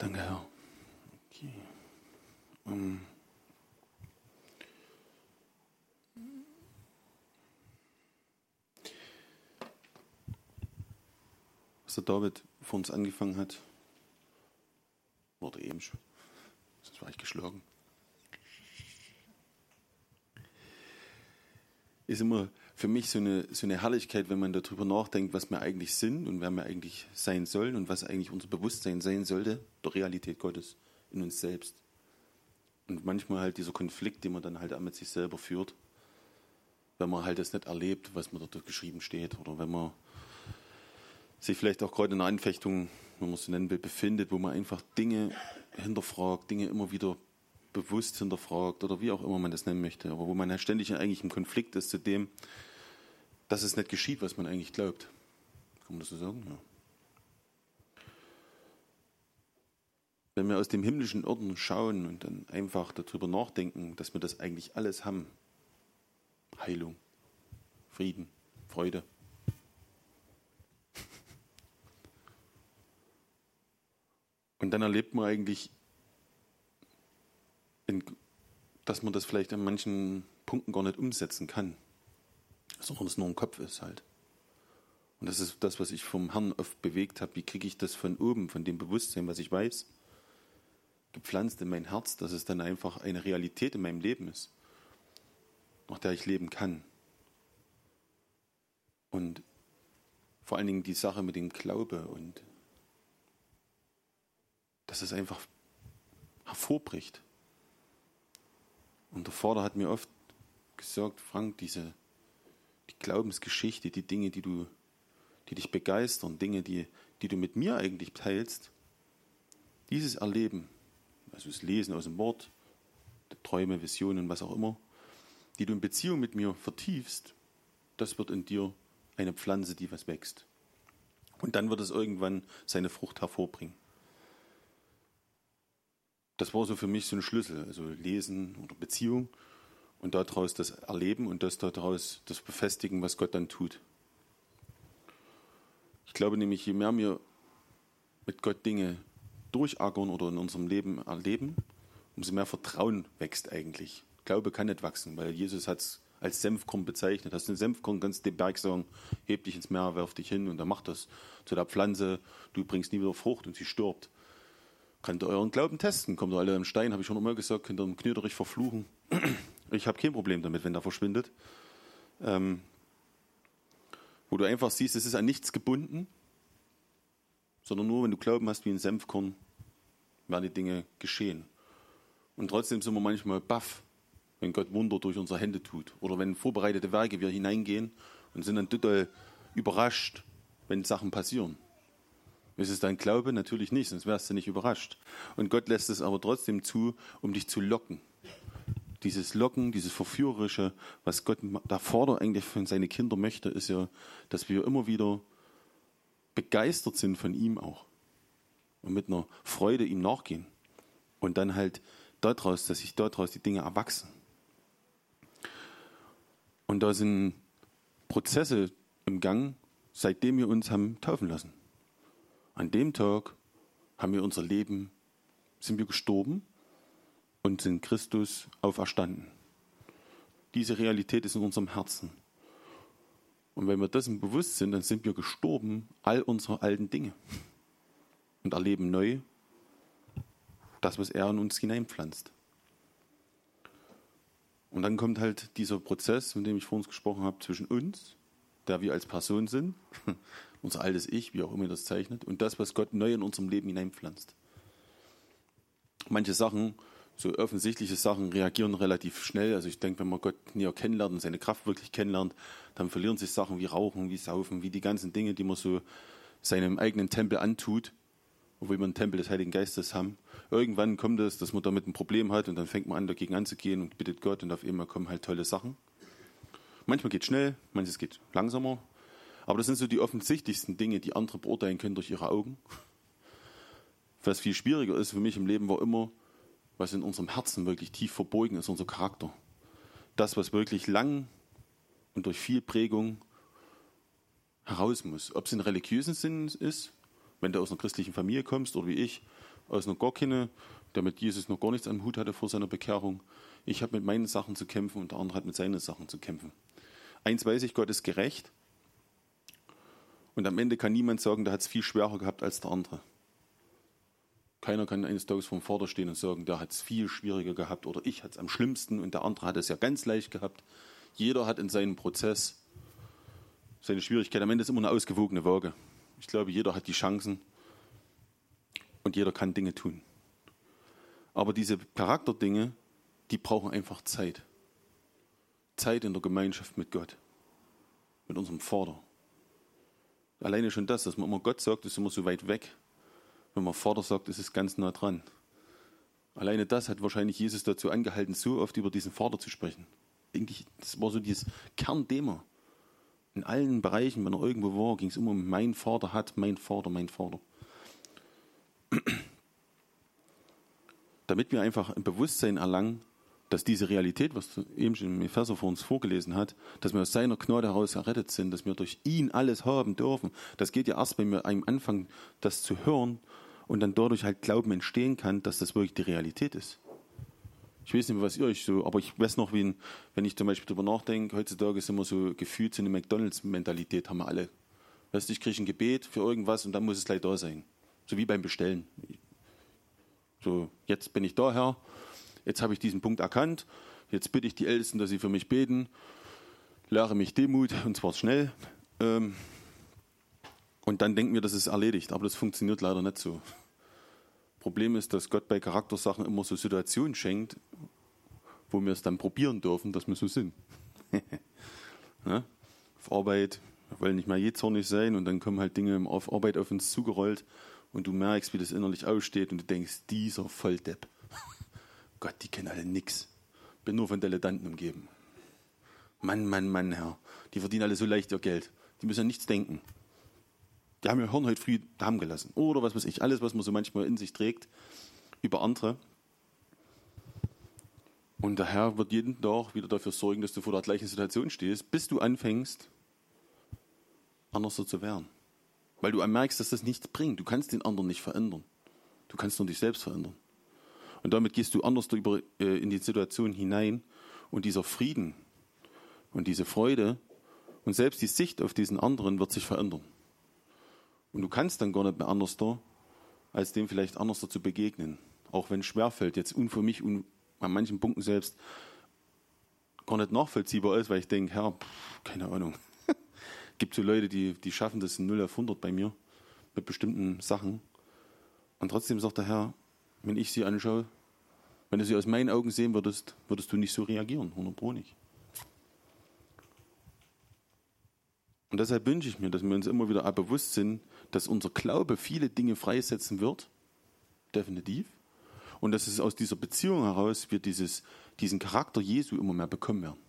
Danke, Herr. Okay. Um. Was der David vor uns angefangen hat, wurde eben schon. Sonst war ich geschlagen. Ist immer für mich so eine, so eine Herrlichkeit, wenn man darüber nachdenkt, was wir eigentlich sind und wer wir eigentlich sein sollen und was eigentlich unser Bewusstsein sein sollte, der Realität Gottes in uns selbst. Und manchmal halt dieser Konflikt, den man dann halt auch mit sich selber führt, wenn man halt das nicht erlebt, was man dort geschrieben steht, oder wenn man sich vielleicht auch gerade in einer Anfechtung, wenn man es so nennen will, befindet, wo man einfach Dinge hinterfragt, Dinge immer wieder bewusst hinterfragt oder wie auch immer man das nennen möchte, aber wo man halt ständig eigentlich im Konflikt ist zu dem, dass es nicht geschieht, was man eigentlich glaubt. Kann man das so sagen? Ja. Wenn wir aus dem himmlischen Orden schauen und dann einfach darüber nachdenken, dass wir das eigentlich alles haben, Heilung, Frieden, Freude, Und dann erlebt man eigentlich, dass man das vielleicht an manchen Punkten gar nicht umsetzen kann sondern es nur im Kopf ist halt. Und das ist das, was ich vom Herrn oft bewegt habe. Wie kriege ich das von oben, von dem Bewusstsein, was ich weiß, gepflanzt in mein Herz, dass es dann einfach eine Realität in meinem Leben ist, nach der ich leben kann. Und vor allen Dingen die Sache mit dem Glaube und dass es einfach hervorbricht. Und der Vater hat mir oft gesagt, Frank, diese die Glaubensgeschichte, die Dinge, die du, die dich begeistern, Dinge, die, die du mit mir eigentlich teilst, dieses Erleben, also das Lesen aus dem Wort, Träume, Visionen, was auch immer, die du in Beziehung mit mir vertiefst, das wird in dir eine Pflanze, die was wächst. Und dann wird es irgendwann seine Frucht hervorbringen. Das war so für mich so ein Schlüssel, also Lesen oder Beziehung und daraus das Erleben und das daraus das Befestigen, was Gott dann tut. Ich glaube nämlich, je mehr wir mit Gott Dinge durchackern oder in unserem Leben erleben, umso mehr Vertrauen wächst eigentlich. Glaube kann nicht wachsen, weil Jesus hat es als Senfkorn bezeichnet. Hast du einen Senfkorn, kannst dem Berg sagen, heb dich ins Meer, werf dich hin und er macht das zu der Pflanze. Du bringst nie wieder Frucht und sie stirbt. Könnt ihr euren Glauben testen? Kommt ihr alle im Stein, habe ich schon immer gesagt, könnt ihr einen Knöterich verfluchen. Ich habe kein Problem damit, wenn der verschwindet. Ähm, wo du einfach siehst, es ist an nichts gebunden, sondern nur, wenn du Glauben hast wie ein Senfkorn, werden die Dinge geschehen. Und trotzdem sind wir manchmal baff, wenn Gott Wunder durch unsere Hände tut. Oder wenn vorbereitete Werke wir hineingehen und sind dann total überrascht, wenn Sachen passieren. Ist es dein Glaube? Natürlich nicht, sonst wärst du nicht überrascht. Und Gott lässt es aber trotzdem zu, um dich zu locken dieses Locken, dieses Verführerische, was Gott da fordert eigentlich von seinen Kindern möchte, ist ja, dass wir immer wieder begeistert sind von ihm auch. Und mit einer Freude ihm nachgehen. Und dann halt daraus, dass sich daraus die Dinge erwachsen. Und da sind Prozesse im Gang, seitdem wir uns haben taufen lassen. An dem Tag haben wir unser Leben, sind wir gestorben und sind Christus auferstanden. Diese Realität ist in unserem Herzen. Und wenn wir dessen bewusst sind, dann sind wir gestorben, all unsere alten Dinge. Und erleben neu das, was er in uns hineinpflanzt. Und dann kommt halt dieser Prozess, von dem ich vor uns gesprochen habe, zwischen uns, der wir als Person sind, unser altes Ich, wie auch immer das zeichnet, und das, was Gott neu in unserem Leben hineinpflanzt. Manche Sachen so offensichtliche Sachen reagieren relativ schnell. Also ich denke, wenn man Gott näher kennenlernt und seine Kraft wirklich kennenlernt, dann verlieren sich Sachen wie Rauchen, wie Saufen, wie die ganzen Dinge, die man so seinem eigenen Tempel antut, obwohl wir einen Tempel des Heiligen Geistes haben. Irgendwann kommt es, dass man damit ein Problem hat und dann fängt man an, dagegen anzugehen und bittet Gott und auf einmal kommen halt tolle Sachen. Manchmal geht es schnell, manches geht langsamer. Aber das sind so die offensichtlichsten Dinge, die andere beurteilen können durch ihre Augen. Was viel schwieriger ist für mich im Leben war immer, was in unserem Herzen wirklich tief verborgen ist, unser Charakter. Das, was wirklich lang und durch viel Prägung heraus muss. Ob es in religiösen Sinn ist, wenn du aus einer christlichen Familie kommst oder wie ich, aus einer gar keine, der mit Jesus noch gar nichts am Hut hatte vor seiner Bekehrung. Ich habe mit meinen Sachen zu kämpfen und der andere hat mit seinen Sachen zu kämpfen. Eins weiß ich, Gott ist gerecht. Und am Ende kann niemand sagen, der hat es viel schwerer gehabt als der andere. Keiner kann eines Tages vom Vater stehen und sagen, der hat es viel schwieriger gehabt oder ich hat es am schlimmsten und der andere hat es ja ganz leicht gehabt. Jeder hat in seinem Prozess seine Schwierigkeit. Am Ende ist immer eine ausgewogene Waage. Ich glaube, jeder hat die Chancen und jeder kann Dinge tun. Aber diese Charakterdinge, die brauchen einfach Zeit. Zeit in der Gemeinschaft mit Gott, mit unserem Vater. Alleine schon das, dass man immer Gott sagt, ist immer so weit weg. Wenn man Vater sagt, ist es ganz nah dran. Alleine das hat wahrscheinlich Jesus dazu angehalten, so oft über diesen Vater zu sprechen. Eigentlich, das war so dieses Kernthema. In allen Bereichen, wenn er irgendwo war, ging es immer um mein Vater hat, mein Vater, mein Vater. Damit wir einfach ein Bewusstsein erlangen, dass diese Realität, was eben schon im Epheser vor uns vorgelesen hat, dass wir aus seiner Gnade heraus errettet sind, dass wir durch ihn alles haben dürfen. Das geht ja erst, wenn wir einem anfangen, das zu hören und dann dadurch halt Glauben entstehen kann, dass das wirklich die Realität ist. Ich weiß nicht was ihr euch so, aber ich weiß noch, wie, wenn ich zum Beispiel darüber nachdenke, heutzutage ist immer so gefühlt so eine McDonalds-Mentalität, haben wir alle. Weißt du, ich kriege ein Gebet für irgendwas und dann muss es gleich da sein. So wie beim Bestellen. So, jetzt bin ich da, Herr, jetzt habe ich diesen Punkt erkannt, jetzt bitte ich die Ältesten, dass sie für mich beten, lehre mich Demut und zwar schnell. Ähm, und dann denken wir, das ist erledigt, aber das funktioniert leider nicht so. Problem ist, dass Gott bei Charaktersachen immer so Situationen schenkt, wo wir es dann probieren dürfen, dass wir so sind. ja? Auf Arbeit, wir wollen nicht mal je zornig sein und dann kommen halt Dinge auf Arbeit auf uns zugerollt und du merkst, wie das innerlich aussteht und du denkst, dieser Volldepp. Gott, die kennen alle nix. Bin nur von Dilettanten umgeben. Mann, Mann, Mann, Herr. Die verdienen alle so leicht ihr Geld. Die müssen an nichts denken. Die haben ihr Hirn heute früh daheim gelassen. Oder was weiß ich, alles, was man so manchmal in sich trägt, über andere. Und der Herr wird jeden Tag wieder dafür sorgen, dass du vor der gleichen Situation stehst, bis du anfängst, anders so zu werden. Weil du merkst, dass das nichts bringt. Du kannst den anderen nicht verändern. Du kannst nur dich selbst verändern. Und damit gehst du anders über, äh, in die Situation hinein und dieser Frieden und diese Freude und selbst die Sicht auf diesen anderen wird sich verändern. Und du kannst dann gar nicht mehr anders da, als dem vielleicht anders zu begegnen. Auch wenn es schwerfällt, jetzt und für mich und an manchen Punkten selbst gar nicht nachvollziehbar ist, weil ich denke, Herr, pff, keine Ahnung. gibt so Leute, die, die schaffen das in 0 auf 100 bei mir mit bestimmten Sachen. Und trotzdem sagt der Herr, wenn ich sie anschaue, wenn du sie aus meinen Augen sehen würdest, würdest du nicht so reagieren, 100 Pro. Und deshalb wünsche ich mir, dass wir uns immer wieder bewusst sind, dass unser Glaube viele Dinge freisetzen wird, definitiv, und dass es aus dieser Beziehung heraus wir dieses, diesen Charakter Jesu immer mehr bekommen werden.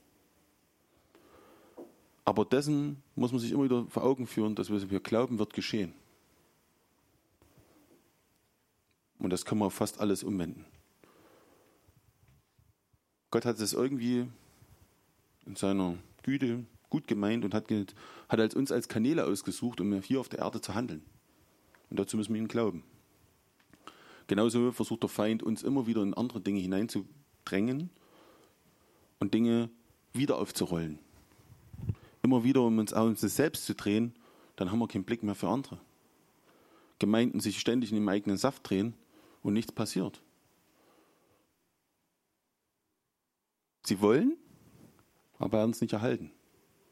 Aber dessen muss man sich immer wieder vor Augen führen, dass wir glauben, wird geschehen. Und das man auf fast alles umwenden. Gott hat es irgendwie in seiner Güte gut gemeint und hat, hat als uns als Kanäle ausgesucht, um hier auf der Erde zu handeln. Und dazu müssen wir ihm glauben. Genauso versucht der Feind uns immer wieder in andere Dinge hineinzudrängen und Dinge wieder aufzurollen. Immer wieder, um uns auf uns selbst zu drehen, dann haben wir keinen Blick mehr für andere. Gemeinden sich ständig in dem eigenen Saft drehen, und nichts passiert. Sie wollen, aber werden es nicht erhalten.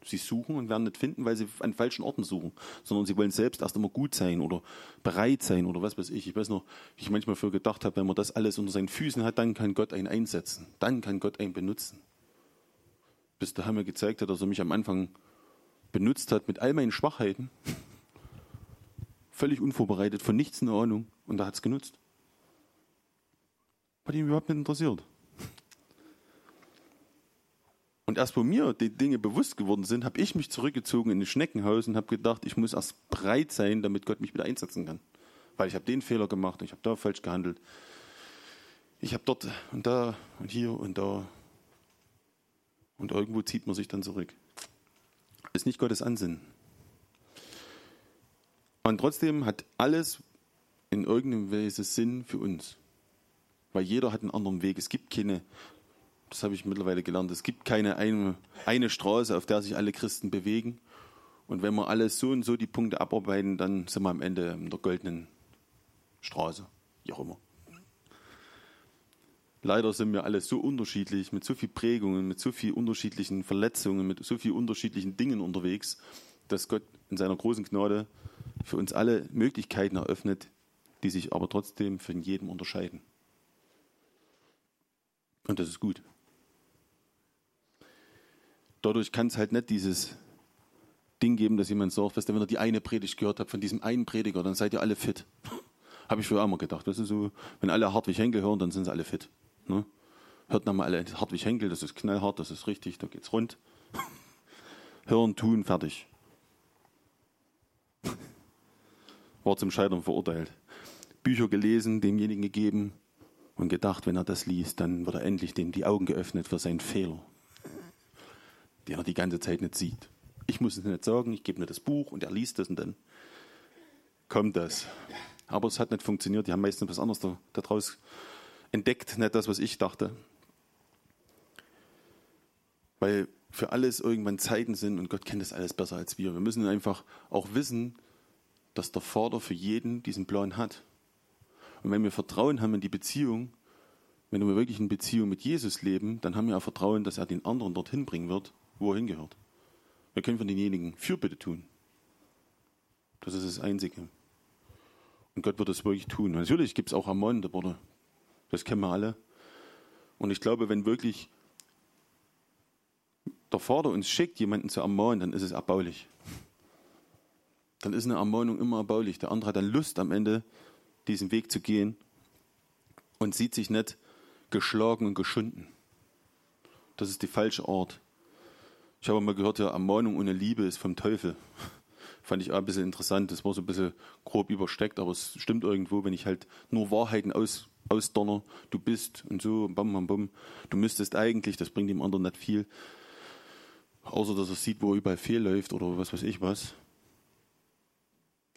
Sie suchen und werden nicht finden, weil sie an falschen Orten suchen, sondern sie wollen selbst erst immer gut sein oder bereit sein oder was weiß ich. Ich weiß noch, wie ich manchmal für gedacht habe, wenn man das alles unter seinen Füßen hat, dann kann Gott einen einsetzen. Dann kann Gott einen benutzen. Bis der Herr mir gezeigt hat, dass er mich am Anfang benutzt hat mit all meinen Schwachheiten. Völlig unvorbereitet, von nichts eine Ahnung. Und da hat es genutzt. Hat ihn überhaupt nicht interessiert. Und erst wo mir die Dinge bewusst geworden sind, habe ich mich zurückgezogen in ein Schneckenhaus und habe gedacht, ich muss erst breit sein, damit Gott mich wieder einsetzen kann. Weil ich habe den Fehler gemacht, ich habe da falsch gehandelt. Ich habe dort und da und hier und da. Und irgendwo zieht man sich dann zurück. Ist nicht Gottes Ansinnen. Und trotzdem hat alles in irgendeiner Weise Sinn für uns. Weil jeder hat einen anderen Weg. Es gibt keine, das habe ich mittlerweile gelernt, es gibt keine eine, eine Straße, auf der sich alle Christen bewegen. Und wenn wir alle so und so die Punkte abarbeiten, dann sind wir am Ende in der goldenen Straße, wie auch immer. Leider sind wir alle so unterschiedlich, mit so viel Prägungen, mit so vielen unterschiedlichen Verletzungen, mit so vielen unterschiedlichen Dingen unterwegs, dass Gott in seiner großen Gnade für uns alle Möglichkeiten eröffnet, die sich aber trotzdem von jedem unterscheiden. Und das ist gut. Dadurch kann es halt nicht dieses Ding geben, dass jemand sagt, was, wenn ihr die eine Predigt gehört habt von diesem einen Prediger, dann seid ihr alle fit. Habe ich früher immer gedacht. Das ist so, wenn alle Hartwig Henkel hören, dann sind sie alle fit. Ne? Hört nochmal alle Hartwig Henkel, das ist knallhart, das ist richtig, da geht's rund. Hören, tun, fertig. War zum Scheitern verurteilt. Bücher gelesen, demjenigen gegeben und gedacht, wenn er das liest, dann wird er endlich dem die Augen geöffnet für seinen Fehler, den er die ganze Zeit nicht sieht. Ich muss es nicht sagen, ich gebe nur das Buch und er liest es und dann kommt das. Aber es hat nicht funktioniert, die haben meistens was anderes daraus entdeckt, nicht das, was ich dachte. Weil für alles irgendwann Zeiten sind und Gott kennt das alles besser als wir. Wir müssen einfach auch wissen, dass der Vater für jeden diesen Plan hat. Und wenn wir Vertrauen haben in die Beziehung, wenn wir wirklich in Beziehung mit Jesus leben, dann haben wir auch Vertrauen, dass er den anderen dorthin bringen wird, wo er hingehört. Wir können für denjenigen Fürbitte tun. Das ist das Einzige. Und Gott wird das wirklich tun. Natürlich gibt es auch ermahnende Worte. Das kennen wir alle. Und ich glaube, wenn wirklich der Vater uns schickt, jemanden zu ermahnen, dann ist es erbaulich. Dann ist eine Ermahnung immer erbaulich. Der andere hat dann Lust am Ende, diesen Weg zu gehen und sieht sich nicht geschlagen und geschunden. Das ist die falsche Art. Ich habe mal gehört, ja, Ermahnung ohne Liebe ist vom Teufel. Fand ich auch ein bisschen interessant. Das war so ein bisschen grob übersteckt, aber es stimmt irgendwo, wenn ich halt nur Wahrheiten aus, ausdonner, du bist und so, bam, bam, bam. Du müsstest eigentlich, das bringt dem anderen nicht viel. Außer, dass er sieht, wo er überall fehl läuft oder was weiß ich was.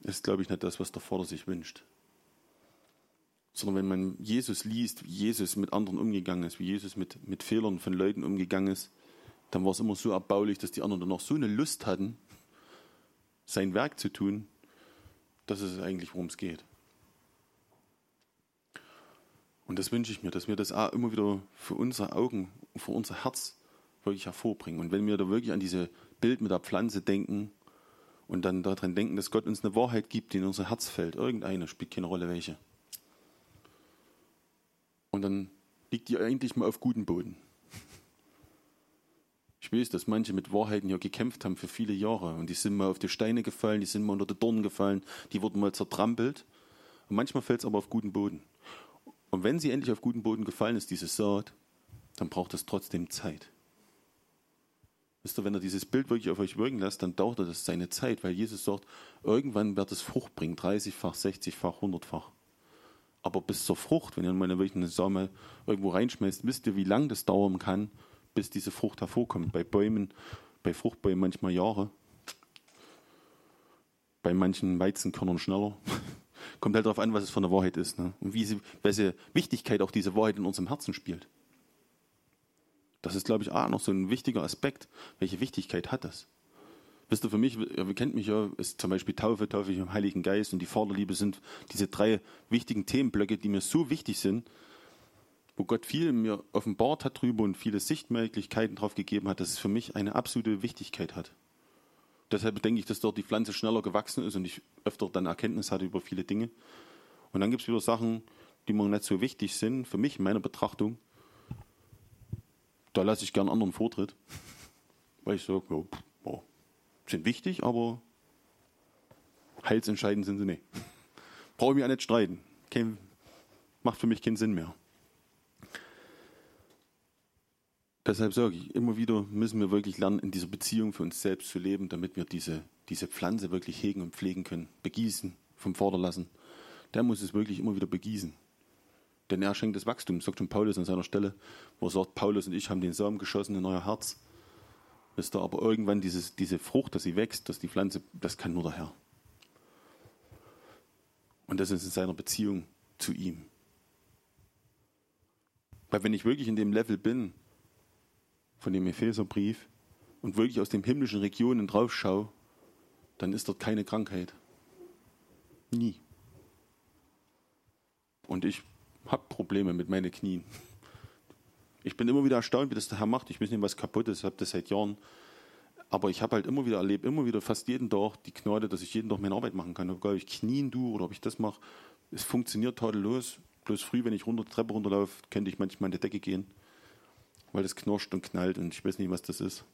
Ist, glaube ich, nicht das, was der Vater sich wünscht. Sondern wenn man Jesus liest, wie Jesus mit anderen umgegangen ist, wie Jesus mit, mit Fehlern von Leuten umgegangen ist, dann war es immer so erbaulich, dass die anderen dann noch so eine Lust hatten, sein Werk zu tun. Das ist eigentlich, worum es geht. Und das wünsche ich mir, dass wir das auch immer wieder für unsere Augen, für unser Herz wirklich hervorbringen. Und wenn wir da wirklich an diese Bild mit der Pflanze denken und dann daran denken, dass Gott uns eine Wahrheit gibt, die in unser Herz fällt, irgendeine, spielt keine Rolle welche. Und dann liegt die eigentlich mal auf gutem Boden. Ich weiß, dass manche mit Wahrheiten ja gekämpft haben für viele Jahre und die sind mal auf die Steine gefallen, die sind mal unter die Dornen gefallen, die wurden mal zertrampelt. Und manchmal fällt es aber auf guten Boden. Und wenn sie endlich auf guten Boden gefallen ist, diese Saat, dann braucht es trotzdem Zeit. Wisst ihr, wenn er dieses Bild wirklich auf euch wirken lässt, dann dauert das seine Zeit, weil Jesus sagt, irgendwann wird es Frucht bringen, 30-fach, 60-fach, 100-fach. Aber bis zur Frucht, wenn ihr mal wirklich eine Same irgendwo reinschmeißt, wisst ihr, wie lange das dauern kann, bis diese Frucht hervorkommt. Bei Bäumen, bei Fruchtbäumen manchmal Jahre. Bei manchen Weizenkörnern schneller. Kommt halt darauf an, was es von der Wahrheit ist. Ne? Und wie sie, welche Wichtigkeit auch diese Wahrheit in unserem Herzen spielt. Das ist, glaube ich, auch noch so ein wichtiger Aspekt. Welche Wichtigkeit hat das? Wisst ihr, für mich, ihr kennt mich ja, ist zum Beispiel Taufe, Taufe im Heiligen Geist und die Vaterliebe sind diese drei wichtigen Themenblöcke, die mir so wichtig sind, wo Gott viel mir offenbart hat drüber und viele Sichtmöglichkeiten drauf gegeben hat, dass es für mich eine absolute Wichtigkeit hat. Deshalb denke ich, dass dort die Pflanze schneller gewachsen ist und ich öfter dann Erkenntnis hatte über viele Dinge. Und dann gibt es wieder Sachen, die mir nicht so wichtig sind, für mich in meiner Betrachtung. Da lasse ich gern anderen Vortritt, weil ich sage, ja, oh, sind wichtig, aber heilsentscheidend sind sie nicht. Brauche ich mich auch nicht streiten. Kein, macht für mich keinen Sinn mehr. Deshalb sage ich, immer wieder müssen wir wirklich lernen, in dieser Beziehung für uns selbst zu leben, damit wir diese, diese Pflanze wirklich hegen und pflegen können, begießen, vom Vater lassen. Der muss es wirklich immer wieder begießen. Denn er schenkt das Wachstum, sagt schon Paulus an seiner Stelle, wo er sagt, Paulus und ich haben den Samen geschossen in euer Herz. Wisst ihr, aber irgendwann dieses, diese Frucht, dass sie wächst, dass die Pflanze, das kann nur der Herr. Und das ist in seiner Beziehung zu ihm. Weil wenn ich wirklich in dem Level bin, von dem Epheserbrief, und wirklich aus den himmlischen Regionen drauf schaue, dann ist dort keine Krankheit. Nie. Und ich habe Probleme mit meinen Knien. Ich bin immer wieder erstaunt, wie das der Herr macht. Ich weiß nicht, was kaputt ist, ich habe das seit Jahren. Aber ich habe halt immer wieder erlebt, immer wieder fast jeden Tag die Gnade, dass ich jeden Tag meine Arbeit machen kann. Ob ich Knien tue oder ob ich das mache, es funktioniert tadellos. Bloß früh, wenn ich runter die Treppe runterlaufe, könnte ich manchmal in die Decke gehen, weil das knirscht und knallt und ich weiß nicht, was das ist.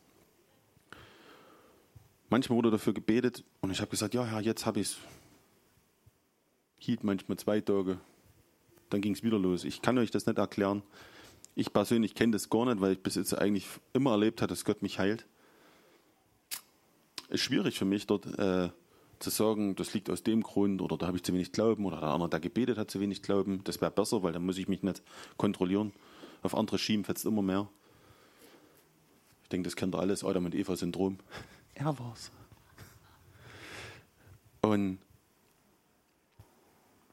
Manchmal wurde dafür gebetet und ich habe gesagt, ja, Herr, jetzt habe ich es. Hielt manchmal zwei Tage, dann ging es wieder los. Ich kann euch das nicht erklären. Ich persönlich kenne das gar nicht, weil ich bis jetzt eigentlich immer erlebt habe, dass Gott mich heilt. Es ist schwierig für mich dort äh, zu sagen, das liegt aus dem Grund oder da habe ich zu wenig Glauben oder der andere, der gebetet hat, zu wenig Glauben. Das wäre besser, weil dann muss ich mich nicht kontrollieren. Auf andere schieben fetzt immer mehr. Ich denke, das kennt ihr alles, Adam und Eva-Syndrom. Er war's. Und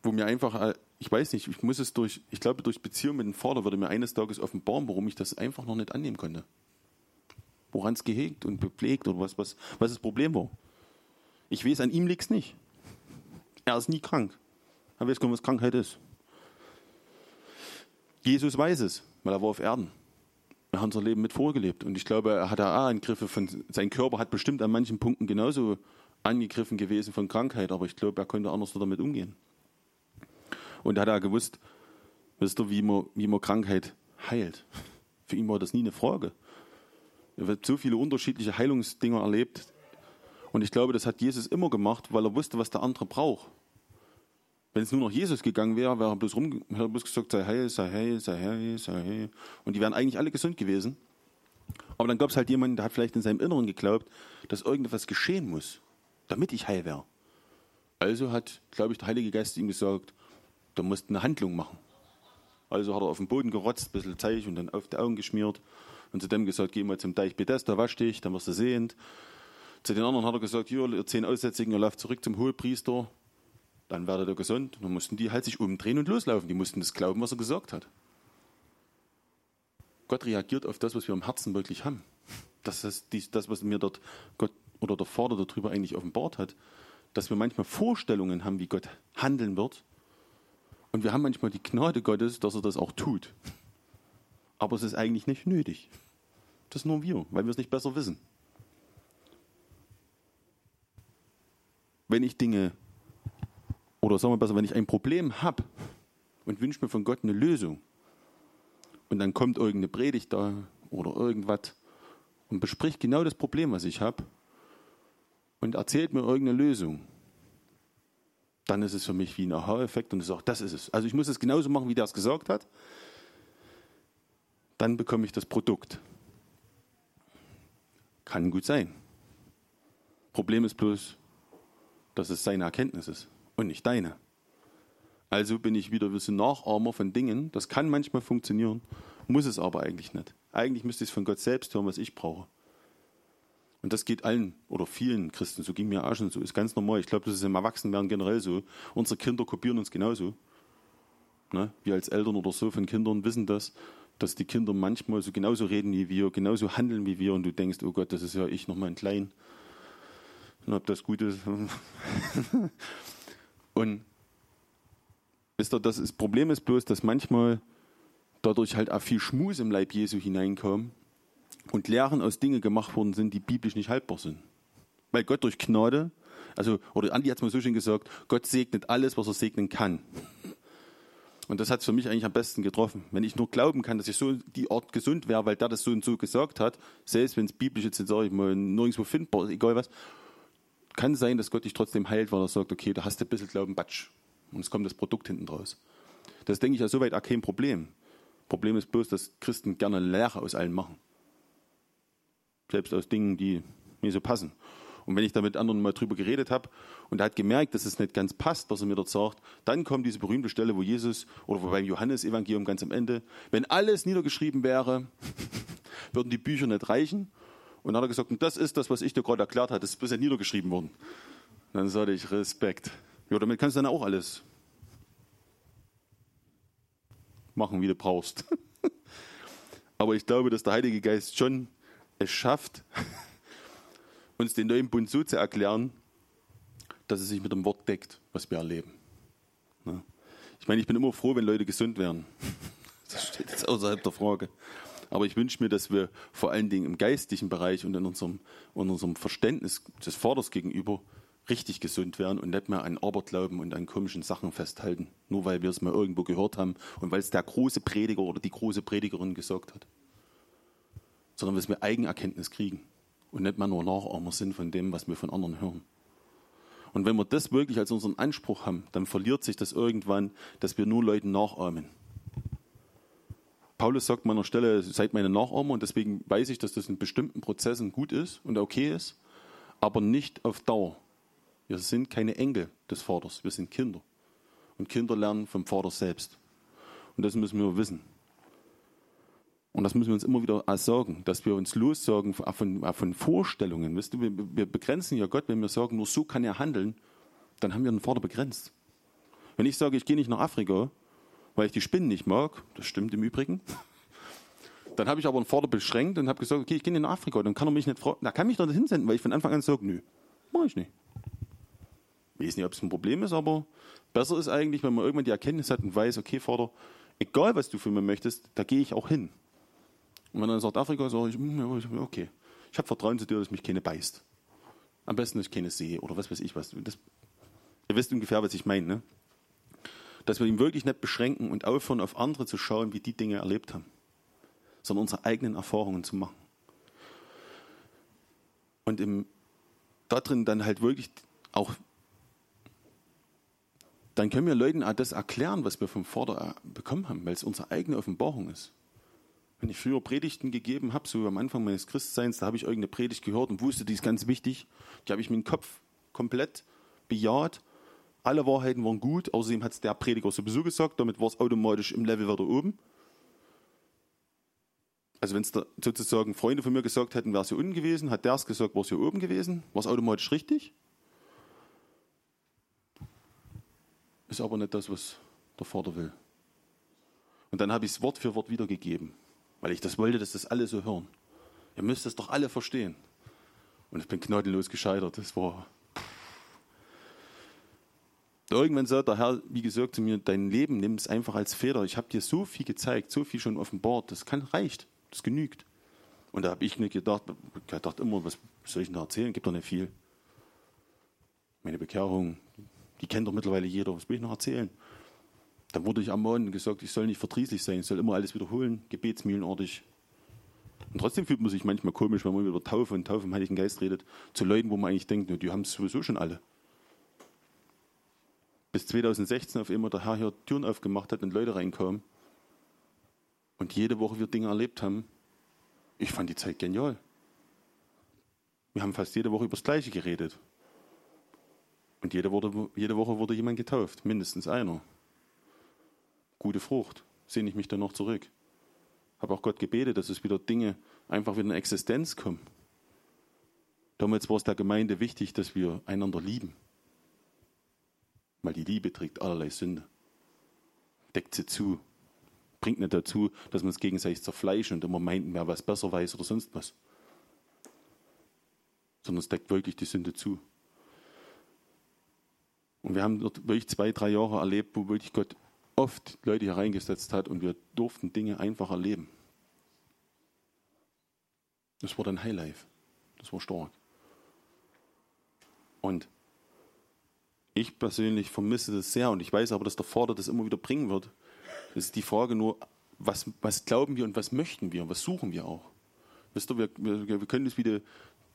wo mir einfach, äh, ich weiß nicht, ich muss es durch, ich glaube, durch Beziehung mit dem Vater würde mir eines Tages offenbaren, warum ich das einfach noch nicht annehmen konnte. Woran es gehegt und gepflegt oder was, was, was das Problem war. Ich weiß, an ihm liegt es nicht. Er ist nie krank. Er weiß gar was Krankheit ist. Jesus weiß es, weil er war auf Erden. Er hat unser Leben mit vorgelebt. Und ich glaube, er hat auch Angriffe von, sein Körper hat bestimmt an manchen Punkten genauso angegriffen gewesen von Krankheit, aber ich glaube, er konnte anders damit umgehen. Und er hat auch gewusst, wisst ihr, wie man, wie man Krankheit heilt. Für ihn war das nie eine Frage. Er hat so viele unterschiedliche Heilungsdinger erlebt. Und ich glaube, das hat Jesus immer gemacht, weil er wusste, was der andere braucht. Wenn es nur noch Jesus gegangen wäre, wäre er bloß rum, hätte er bloß gesagt, sei heil, sei heil, sei heil, sei heil. Und die wären eigentlich alle gesund gewesen. Aber dann gab es halt jemanden, der hat vielleicht in seinem Inneren geglaubt, dass irgendetwas geschehen muss, damit ich heil wäre. Also hat, glaube ich, der Heilige Geist ihm gesagt, du musst eine Handlung machen. Also hat er auf den Boden gerotzt, ein bisschen Zeich und dann auf die Augen geschmiert und zu dem gesagt, geh mal zum Teich Bethesda, wasch dich, dann wirst du sehend. Zu den anderen hat er gesagt, hier, ihr zehn Aussätzigen, ihr lauft zurück zum Hohepriester, dann werdet ihr gesund. Und dann mussten die halt sich umdrehen und loslaufen. Die mussten das glauben, was er gesagt hat. Gott reagiert auf das, was wir im Herzen wirklich haben. Das ist das, was mir dort Gott oder der Vater darüber eigentlich offenbart hat, dass wir manchmal Vorstellungen haben, wie Gott handeln wird. Und wir haben manchmal die Gnade Gottes, dass er das auch tut. Aber es ist eigentlich nicht nötig. Das ist nur wir, weil wir es nicht besser wissen. Wenn ich Dinge, oder sagen wir besser, wenn ich ein Problem habe und wünsche mir von Gott eine Lösung, und dann kommt irgendeine Predigt da oder irgendwas und bespricht genau das Problem, was ich habe, und erzählt mir irgendeine Lösung, dann ist es für mich wie ein Aha-Effekt und ich sage, das ist es. Also ich muss es genauso machen, wie der es gesagt hat. Dann bekomme ich das Produkt. Kann gut sein. Problem ist bloß, dass es seine Erkenntnis ist und nicht deine. Also bin ich wieder ein Nachahmer von Dingen. Das kann manchmal funktionieren, muss es aber eigentlich nicht. Eigentlich müsste ich es von Gott selbst hören, was ich brauche. Und das geht allen oder vielen Christen, so ging mir auch schon so, ist ganz normal. Ich glaube, das ist im Erwachsenwerden generell so. Unsere Kinder kopieren uns genauso. Ne? Wir als Eltern oder so von Kindern wissen das, dass die Kinder manchmal so genauso reden wie wir, genauso handeln wie wir und du denkst, oh Gott, das ist ja ich nochmal ein Klein. Und ob das gut ist. und wisst ihr, das, Problem ist bloß, dass manchmal dadurch halt auch viel Schmus im Leib Jesu hineinkam und Lehren aus Dingen gemacht worden sind, die biblisch nicht haltbar sind. Weil Gott durch Gnade, also, oder Andi hat es mal so schön gesagt, Gott segnet alles, was er segnen kann. Und das hat es für mich eigentlich am besten getroffen. Wenn ich nur glauben kann, dass ich so die Art gesund wäre, weil der das so und so gesagt hat, selbst wenn es biblisch jetzt, sage ich mal, nirgendwo findbar ist, egal was, kann sein, dass Gott dich trotzdem heilt, weil er sagt, okay, da hast du ein bisschen Glauben, Batsch. Und es kommt das Produkt hinten draus. Das denke ich ja soweit auch kein Problem. Problem ist bloß, dass Christen gerne Lehre aus allem machen. Selbst aus Dingen, die mir so passen. Und wenn ich da mit anderen mal drüber geredet habe und er hat gemerkt, dass es nicht ganz passt, was er mir dort sagt, dann kommt diese berühmte Stelle, wo Jesus, oder wo beim Johannesevangelium ganz am Ende, wenn alles niedergeschrieben wäre, würden die Bücher nicht reichen. Und dann hat er gesagt, und das ist das, was ich dir gerade erklärt habe, das ist bisher niedergeschrieben worden. dann sagte ich, Respekt. Ja, damit kannst du dann auch alles machen, wie du brauchst. Aber ich glaube, dass der Heilige Geist schon es schafft, uns den neuen Bund so zu erklären, dass es sich mit dem Wort deckt, was wir erleben. Ne? Ich meine, ich bin immer froh, wenn Leute gesund werden. Das steht jetzt außerhalb der Frage. Aber ich wünsche mir, dass wir vor allen Dingen im geistlichen Bereich und in unserem, in unserem Verständnis des Vaters gegenüber richtig gesund werden und nicht mehr an Aberglauben und an komischen Sachen festhalten, nur weil wir es mal irgendwo gehört haben und weil es der große Prediger oder die große Predigerin gesagt hat. Sondern dass wir Eigenerkenntnis kriegen und nicht mehr nur Nachahmer sind von dem, was wir von anderen hören. Und wenn wir das wirklich als unseren Anspruch haben, dann verliert sich das irgendwann, dass wir nur Leuten nachahmen. Paulus sagt an meiner Stelle, seid meine Nachahmer und deswegen weiß ich, dass das in bestimmten Prozessen gut ist und okay ist, aber nicht auf Dauer. Wir sind keine Enkel des Vaters, wir sind Kinder. Und Kinder lernen vom Vater selbst. Und das müssen wir wissen. Und das müssen wir uns immer wieder sagen, dass wir uns lossagen von, von Vorstellungen. Weißt du, wir, wir begrenzen ja Gott, wenn wir sagen, nur so kann er handeln, dann haben wir den Vater begrenzt. Wenn ich sage, ich gehe nicht nach Afrika, weil ich die Spinnen nicht mag, das stimmt im Übrigen, dann habe ich aber einen Vater beschränkt und habe gesagt, okay, ich gehe nicht nach Afrika, dann kann er mich nicht fragen, kann mich doch nicht hinsenden, weil ich von Anfang an sage, nö, mache ich nicht. Ich weiß nicht, ob es ein Problem ist, aber besser ist eigentlich, wenn man irgendwann die Erkenntnis hat und weiß, okay, Vater, egal was du für mich möchtest, da gehe ich auch hin. Und wenn er dann sagt Afrika, sage ich, hm, okay, ich habe Vertrauen zu dir, dass mich keine beißt. Am besten, dass ich keine sehe oder was weiß ich was. Das, ihr wisst ungefähr, was ich meine. Ne? Dass wir ihn wirklich nicht beschränken und aufhören, auf andere zu schauen, wie die Dinge erlebt haben, sondern unsere eigenen Erfahrungen zu machen. Und im, da drin dann halt wirklich auch, dann können wir Leuten auch das erklären, was wir vom Vater bekommen haben, weil es unsere eigene Offenbarung ist. Wenn ich früher Predigten gegeben habe, so am Anfang meines Christseins, da habe ich irgendeine Predigt gehört und wusste, die ist ganz wichtig. Die habe ich mit dem Kopf komplett bejaht. Alle Wahrheiten waren gut. Außerdem hat es der Prediger sowieso gesagt. Damit war es automatisch im Level weiter oben. Also wenn es sozusagen Freunde von mir gesagt hätten, wäre es hier unten gewesen, hat der es gesagt, war es hier oben gewesen, war es automatisch richtig. Ist aber nicht das, was der Vater will. Und dann habe ich es Wort für Wort wiedergegeben weil ich das wollte, dass das alle so hören. Ihr müsst das doch alle verstehen. Und ich bin gnadenlos gescheitert. Das war. Irgendwann sagt der Herr, wie gesagt, zu mir: Dein Leben nimm es einfach als Feder. Ich habe dir so viel gezeigt, so viel schon offenbart. Das kann, reicht, das genügt. Und da habe ich nicht gedacht, ich dachte immer, was soll ich denn da erzählen? Gibt doch nicht viel. Meine Bekehrung, die kennt doch mittlerweile jeder. Was will ich noch erzählen? Dann wurde ich am Morgen gesagt, ich soll nicht verdrießlich sein, ich soll immer alles wiederholen, gebetsmühlenartig. Und trotzdem fühlt man sich manchmal komisch, wenn man über Taufe und Taufe im Heiligen Geist redet, zu Leuten, wo man eigentlich denkt, die haben es sowieso schon alle. Bis 2016 auf einmal der Herr hier Türen aufgemacht hat und Leute reinkamen. Und jede Woche wir Dinge erlebt haben. Ich fand die Zeit genial. Wir haben fast jede Woche über das Gleiche geredet. Und jede Woche, jede Woche wurde jemand getauft, mindestens einer gute Frucht. Sehne ich mich dann noch zurück. Habe auch Gott gebetet, dass es wieder Dinge einfach wieder in Existenz kommen. Damals war es der Gemeinde wichtig, dass wir einander lieben. Weil die Liebe trägt allerlei Sünde. Deckt sie zu. Bringt nicht dazu, dass man es gegenseitig zerfleischen und immer meint, wer was besser weiß oder sonst was. Sondern es deckt wirklich die Sünde zu. Und wir haben dort wirklich zwei, drei Jahre erlebt, wo wirklich Gott oft Leute hier reingesetzt hat und wir durften Dinge einfach erleben. Das war dann Highlife. Das war stark. Und ich persönlich vermisse das sehr und ich weiß aber, dass der Vater das immer wieder bringen wird. Es ist die Frage nur, was, was glauben wir und was möchten wir, was suchen wir auch. Wisst ihr, wir, wir, wir können das wieder,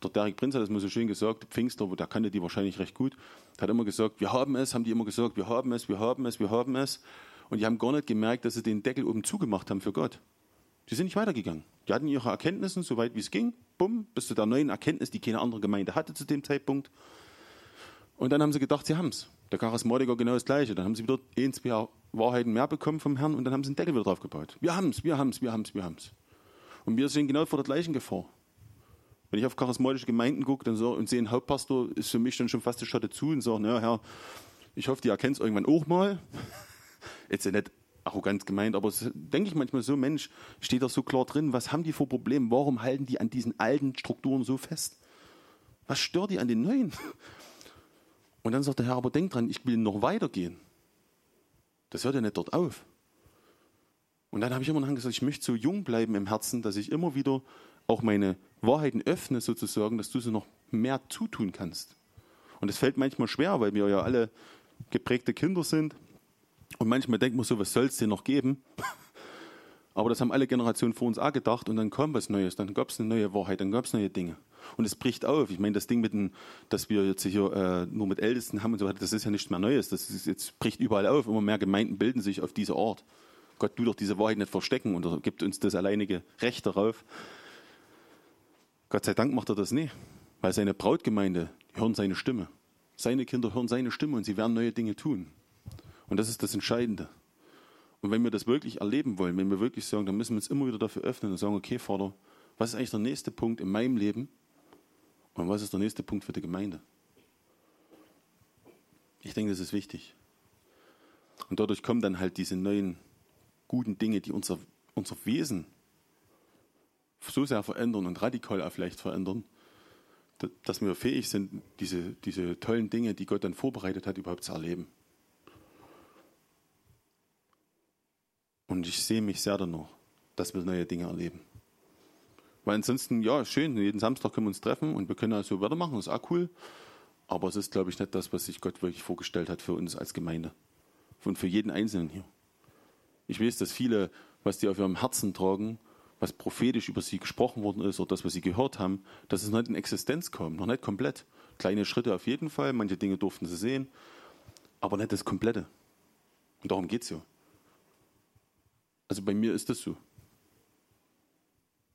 der Derek Prinz hat das mal so schön gesagt, Pfingster, der kannte die wahrscheinlich recht gut, hat immer gesagt, wir haben es, haben die immer gesagt, wir haben es, wir haben es, wir haben es. Und die haben gar nicht gemerkt, dass sie den Deckel oben zugemacht haben für Gott. Die sind nicht weitergegangen. Die hatten ihre Erkenntnisse, so weit wie es ging, bumm, bis zu der neuen Erkenntnis, die keine andere Gemeinde hatte zu dem Zeitpunkt. Und dann haben sie gedacht, sie haben es. Der Charismatiker genau das Gleiche. Dann haben sie wieder ein, zwei Wahrheiten mehr bekommen vom Herrn und dann haben sie den Deckel wieder drauf gebaut. Wir haben es, wir haben es, wir haben es, wir haben es. Und wir sind genau vor der gleichen Gefahr. Wenn ich auf charismatische Gemeinden gucke dann so, und sehe einen Hauptpastor, ist für mich dann schon fast die Schotte zu und sage, naja, Herr, ich hoffe, die erkennt es irgendwann auch mal. Jetzt nicht arrogant gemeint, aber denke ich manchmal so, Mensch, steht da so klar drin, was haben die für Probleme? Warum halten die an diesen alten Strukturen so fest? Was stört die an den neuen? Und dann sagt der Herr, aber denk dran, ich will noch weitergehen. Das hört ja nicht dort auf. Und dann habe ich immer noch gesagt, ich möchte so jung bleiben im Herzen, dass ich immer wieder auch meine Wahrheiten öffne, sozusagen, dass du sie noch mehr zutun kannst. Und es fällt manchmal schwer, weil wir ja alle geprägte Kinder sind. Und manchmal denkt man so, was soll es dir noch geben? Aber das haben alle Generationen vor uns auch gedacht und dann kam was Neues, dann gab es eine neue Wahrheit, dann gab es neue Dinge. Und es bricht auf. Ich meine, das Ding mit dem, dass wir jetzt hier äh, nur mit Ältesten haben und so weiter, das ist ja nichts mehr Neues. Das ist, jetzt bricht überall auf. Immer mehr Gemeinden bilden sich auf diese Art. Gott, du doch diese Wahrheit nicht verstecken und gibt uns das alleinige Recht darauf. Gott sei Dank macht er das nicht, weil seine Brautgemeinde hören seine Stimme. Seine Kinder hören seine Stimme und sie werden neue Dinge tun. Und das ist das Entscheidende. Und wenn wir das wirklich erleben wollen, wenn wir wirklich sagen, dann müssen wir uns immer wieder dafür öffnen und sagen, okay, Vater, was ist eigentlich der nächste Punkt in meinem Leben und was ist der nächste Punkt für die Gemeinde? Ich denke, das ist wichtig. Und dadurch kommen dann halt diese neuen guten Dinge, die unser, unser Wesen so sehr verändern und radikal auch vielleicht verändern, dass wir fähig sind, diese, diese tollen Dinge, die Gott dann vorbereitet hat, überhaupt zu erleben. Und ich sehe mich sehr danach, dass wir neue Dinge erleben. Weil ansonsten, ja, schön, jeden Samstag können wir uns treffen und wir können also weitermachen, das ist auch cool. Aber es ist, glaube ich, nicht das, was sich Gott wirklich vorgestellt hat für uns als Gemeinde. Und für jeden Einzelnen hier. Ich weiß, dass viele, was die auf ihrem Herzen tragen, was prophetisch über sie gesprochen worden ist oder das, was sie gehört haben, dass es nicht in Existenz kommt, noch nicht komplett. Kleine Schritte auf jeden Fall, manche Dinge durften sie sehen, aber nicht das Komplette. Und darum geht es ja. Also bei mir ist das so.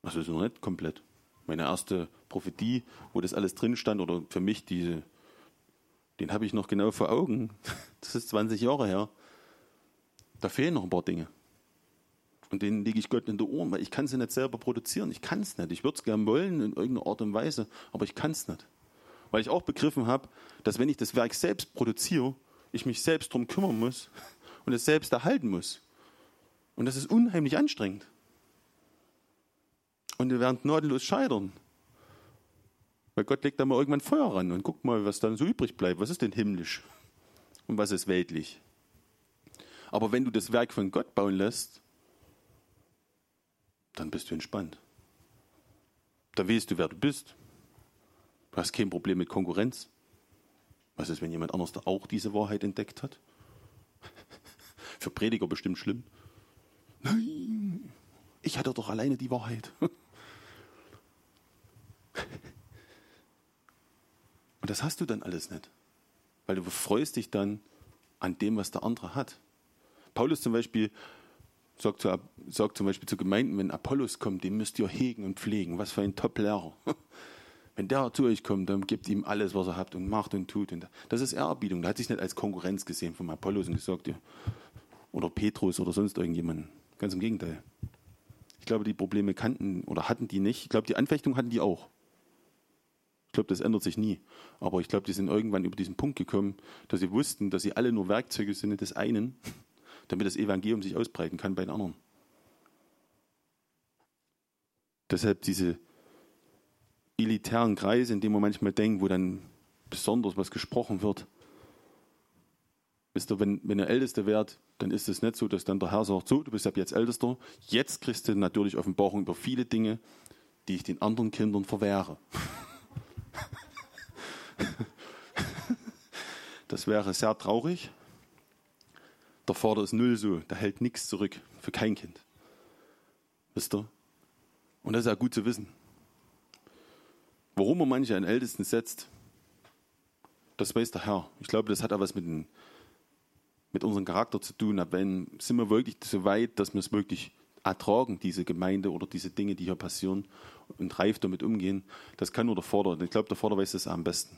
Also ist noch nicht komplett. Meine erste Prophetie, wo das alles drin stand, oder für mich diese, den habe ich noch genau vor Augen. Das ist 20 Jahre her. Da fehlen noch ein paar Dinge. Und denen lege ich Gott in die Ohren, weil ich kann sie nicht selber produzieren. Ich kann es nicht. Ich würde es gern wollen in irgendeiner Art und Weise, aber ich kann es nicht. Weil ich auch begriffen habe, dass wenn ich das Werk selbst produziere, ich mich selbst darum kümmern muss und es selbst erhalten muss. Und das ist unheimlich anstrengend. Und wir werden gnadenlos scheitern. Weil Gott legt da mal irgendwann Feuer ran und guckt mal, was dann so übrig bleibt. Was ist denn himmlisch? Und was ist weltlich? Aber wenn du das Werk von Gott bauen lässt, dann bist du entspannt. Da weißt du, wer du bist. Du hast kein Problem mit Konkurrenz. Was ist, wenn jemand anders da auch diese Wahrheit entdeckt hat? Für Prediger bestimmt schlimm. Nein, ich hatte doch alleine die Wahrheit. Und das hast du dann alles nicht. Weil du freust dich dann an dem, was der andere hat. Paulus zum Beispiel sagt, zu, sagt zum Beispiel zu Gemeinden, wenn Apollos kommt, den müsst ihr hegen und pflegen. Was für ein Top-Lehrer. Wenn der zu euch kommt, dann gebt ihm alles, was er habt und macht und tut. Und das ist Ehrerbietung. Da hat sich nicht als Konkurrenz gesehen vom Apollos und gesagt, ja, oder Petrus oder sonst irgendjemanden. Ganz im Gegenteil. Ich glaube, die Probleme kannten oder hatten die nicht. Ich glaube, die Anfechtung hatten die auch. Ich glaube, das ändert sich nie. Aber ich glaube, die sind irgendwann über diesen Punkt gekommen, dass sie wussten, dass sie alle nur Werkzeuge sind des einen, damit das Evangelium sich ausbreiten kann bei den anderen. Deshalb diese elitären Kreise, in denen man manchmal denkt, wo dann besonders was gesprochen wird, Wisst ihr, wenn, wenn ihr Älteste wärt, dann ist es nicht so, dass dann der Herr sagt, so, du bist ab jetzt Ältester. Jetzt kriegst du natürlich Offenbarung über viele Dinge, die ich den anderen Kindern verwehre. Das wäre sehr traurig. Der Vater ist null so, der hält nichts zurück für kein Kind. Wisst ihr? Und das ist ja gut zu wissen. Warum er manche einen Ältesten setzt, das weiß der Herr. Ich glaube, das hat auch was mit den mit unserem Charakter zu tun hat. Wenn sind wir wirklich so weit, dass wir es wirklich ertragen, diese Gemeinde oder diese Dinge, die hier passieren und reif damit umgehen, das kann nur der Vater. Ich glaube, der Vater weiß das am besten.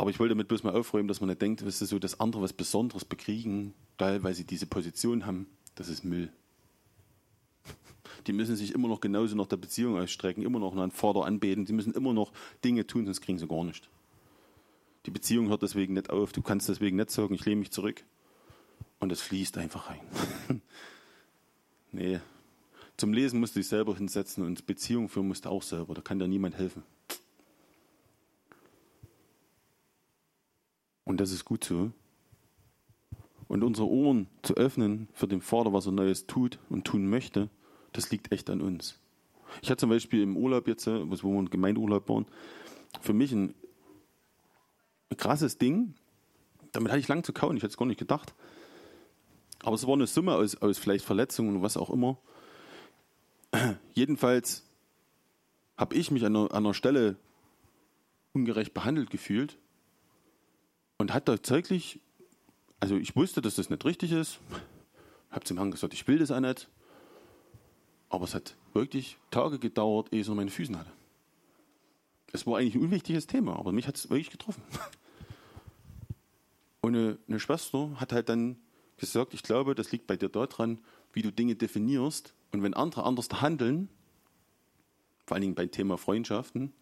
Aber ich wollte damit bloß mal aufräumen, dass man nicht denkt, dass so das andere was Besonderes bekriegen, weil sie diese Position haben, das ist Müll. Die müssen sich immer noch genauso nach der Beziehung ausstrecken, immer noch einen Vater anbeten, sie müssen immer noch Dinge tun, sonst kriegen sie gar nicht. Die Beziehung hört deswegen nicht auf. Du kannst deswegen nicht sagen, ich lehne mich zurück und es fließt einfach rein. nee, zum Lesen musst du dich selber hinsetzen und Beziehung führen musst du auch selber. Da kann dir niemand helfen. Und das ist gut so. Und unsere Ohren zu öffnen für den Vater, was er Neues tut und tun möchte, das liegt echt an uns. Ich hatte zum Beispiel im Urlaub jetzt, wo wir im Gemeindeurlaub waren, für mich ein, ein krasses Ding. Damit hatte ich lang zu kauen, ich hätte es gar nicht gedacht. Aber es war eine Summe aus, aus vielleicht Verletzungen und was auch immer. Jedenfalls habe ich mich an einer, an einer Stelle ungerecht behandelt gefühlt und hat tatsächlich, also ich wusste, dass das nicht richtig ist, habe zum Herrn gesagt, ich will das auch nicht, aber es hat wirklich Tage gedauert, ehe ich es an meinen Füßen hatte. Es war eigentlich ein unwichtiges Thema, aber mich hat es wirklich getroffen. Und eine, eine Schwester hat halt dann gesagt, ich glaube, das liegt bei dir daran, wie du Dinge definierst und wenn andere anders handeln, vor allen Dingen beim Thema Freundschaften,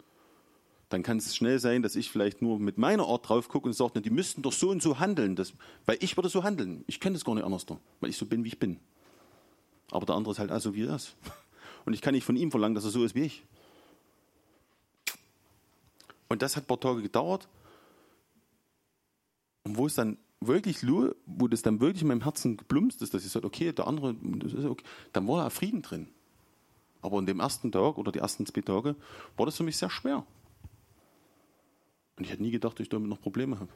dann kann es schnell sein, dass ich vielleicht nur mit meiner Art drauf gucke und sage, die müssten doch so und so handeln, das, weil ich würde so handeln. Ich kenne das gar nicht anders, weil ich so bin, wie ich bin. Aber der andere ist halt auch so, wie er ist. Und ich kann nicht von ihm verlangen, dass er so ist wie ich. Und das hat ein paar Tage gedauert. Und wo es dann wirklich, wo das dann wirklich in meinem Herzen geblumst ist, dass ich sage, okay, der andere, das ist okay, dann war da Frieden drin. Aber in dem ersten Tag oder die ersten zwei Tage war das für mich sehr schwer. Und ich hätte nie gedacht, dass ich damit noch Probleme habe.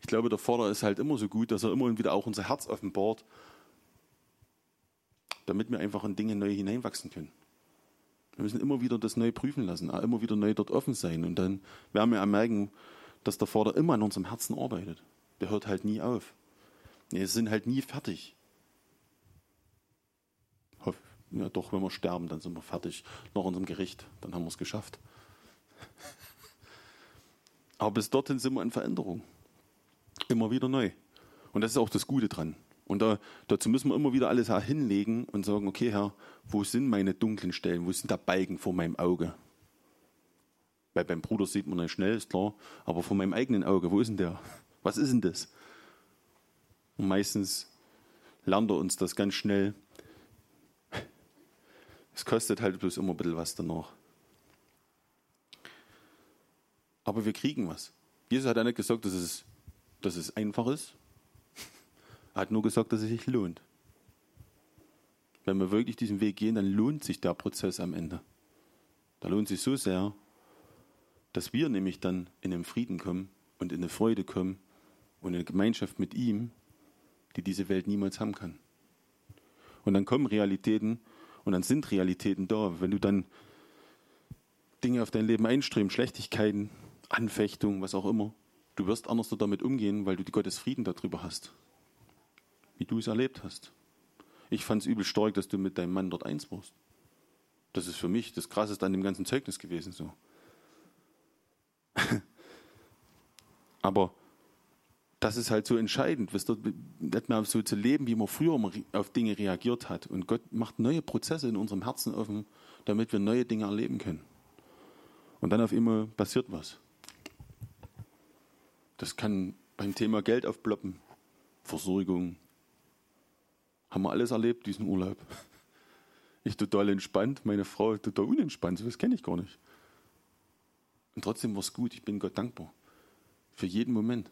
Ich glaube, der Vater ist halt immer so gut, dass er immer wieder auch unser Herz offenbart, damit wir einfach in Dinge neu hineinwachsen können. Wir müssen immer wieder das neu prüfen lassen, immer wieder neu dort offen sein. Und dann werden wir merken, dass der Vater immer an unserem Herzen arbeitet. Der hört halt nie auf. Wir sind halt nie fertig. Ja, doch, wenn wir sterben, dann sind wir fertig nach unserem Gericht. Dann haben wir es geschafft. Aber bis dorthin sind wir in Veränderung. Immer wieder neu. Und das ist auch das Gute dran. Und da, dazu müssen wir immer wieder alles hinlegen und sagen, okay, Herr, wo sind meine dunklen Stellen? Wo sind da Balken vor meinem Auge? Weil beim Bruder sieht man nicht schnell, ist klar. Aber vor meinem eigenen Auge, wo ist denn der? Was ist denn das? Und meistens lernt er uns das ganz schnell. Es kostet halt bloß immer ein bisschen was danach. Aber wir kriegen was. Jesus hat ja nicht gesagt, dass es, dass es einfach ist. Er hat nur gesagt, dass es sich lohnt. Wenn wir wirklich diesen Weg gehen, dann lohnt sich der Prozess am Ende. Da lohnt sich so sehr, dass wir nämlich dann in den Frieden kommen und in eine Freude kommen und in eine Gemeinschaft mit ihm, die diese Welt niemals haben kann. Und dann kommen Realitäten und dann sind Realitäten da. Wenn du dann Dinge auf dein Leben einströmst, Schlechtigkeiten, Anfechtung, was auch immer, du wirst anders damit umgehen, weil du die Gottes Frieden darüber hast, wie du es erlebt hast. Ich fand es übel stark, dass du mit deinem Mann dort eins warst. Das ist für mich das Krasseste an dem ganzen Zeugnis gewesen. So. Aber das ist halt so entscheidend, nicht mehr so zu leben, wie man früher auf Dinge reagiert hat. Und Gott macht neue Prozesse in unserem Herzen offen, damit wir neue Dinge erleben können. Und dann auf immer passiert was. Das kann beim Thema Geld aufploppen, Versorgung. Haben wir alles erlebt, diesen Urlaub. Ich total entspannt, meine Frau total unentspannt, das kenne ich gar nicht. Und trotzdem war es gut. Ich bin Gott dankbar. Für jeden Moment.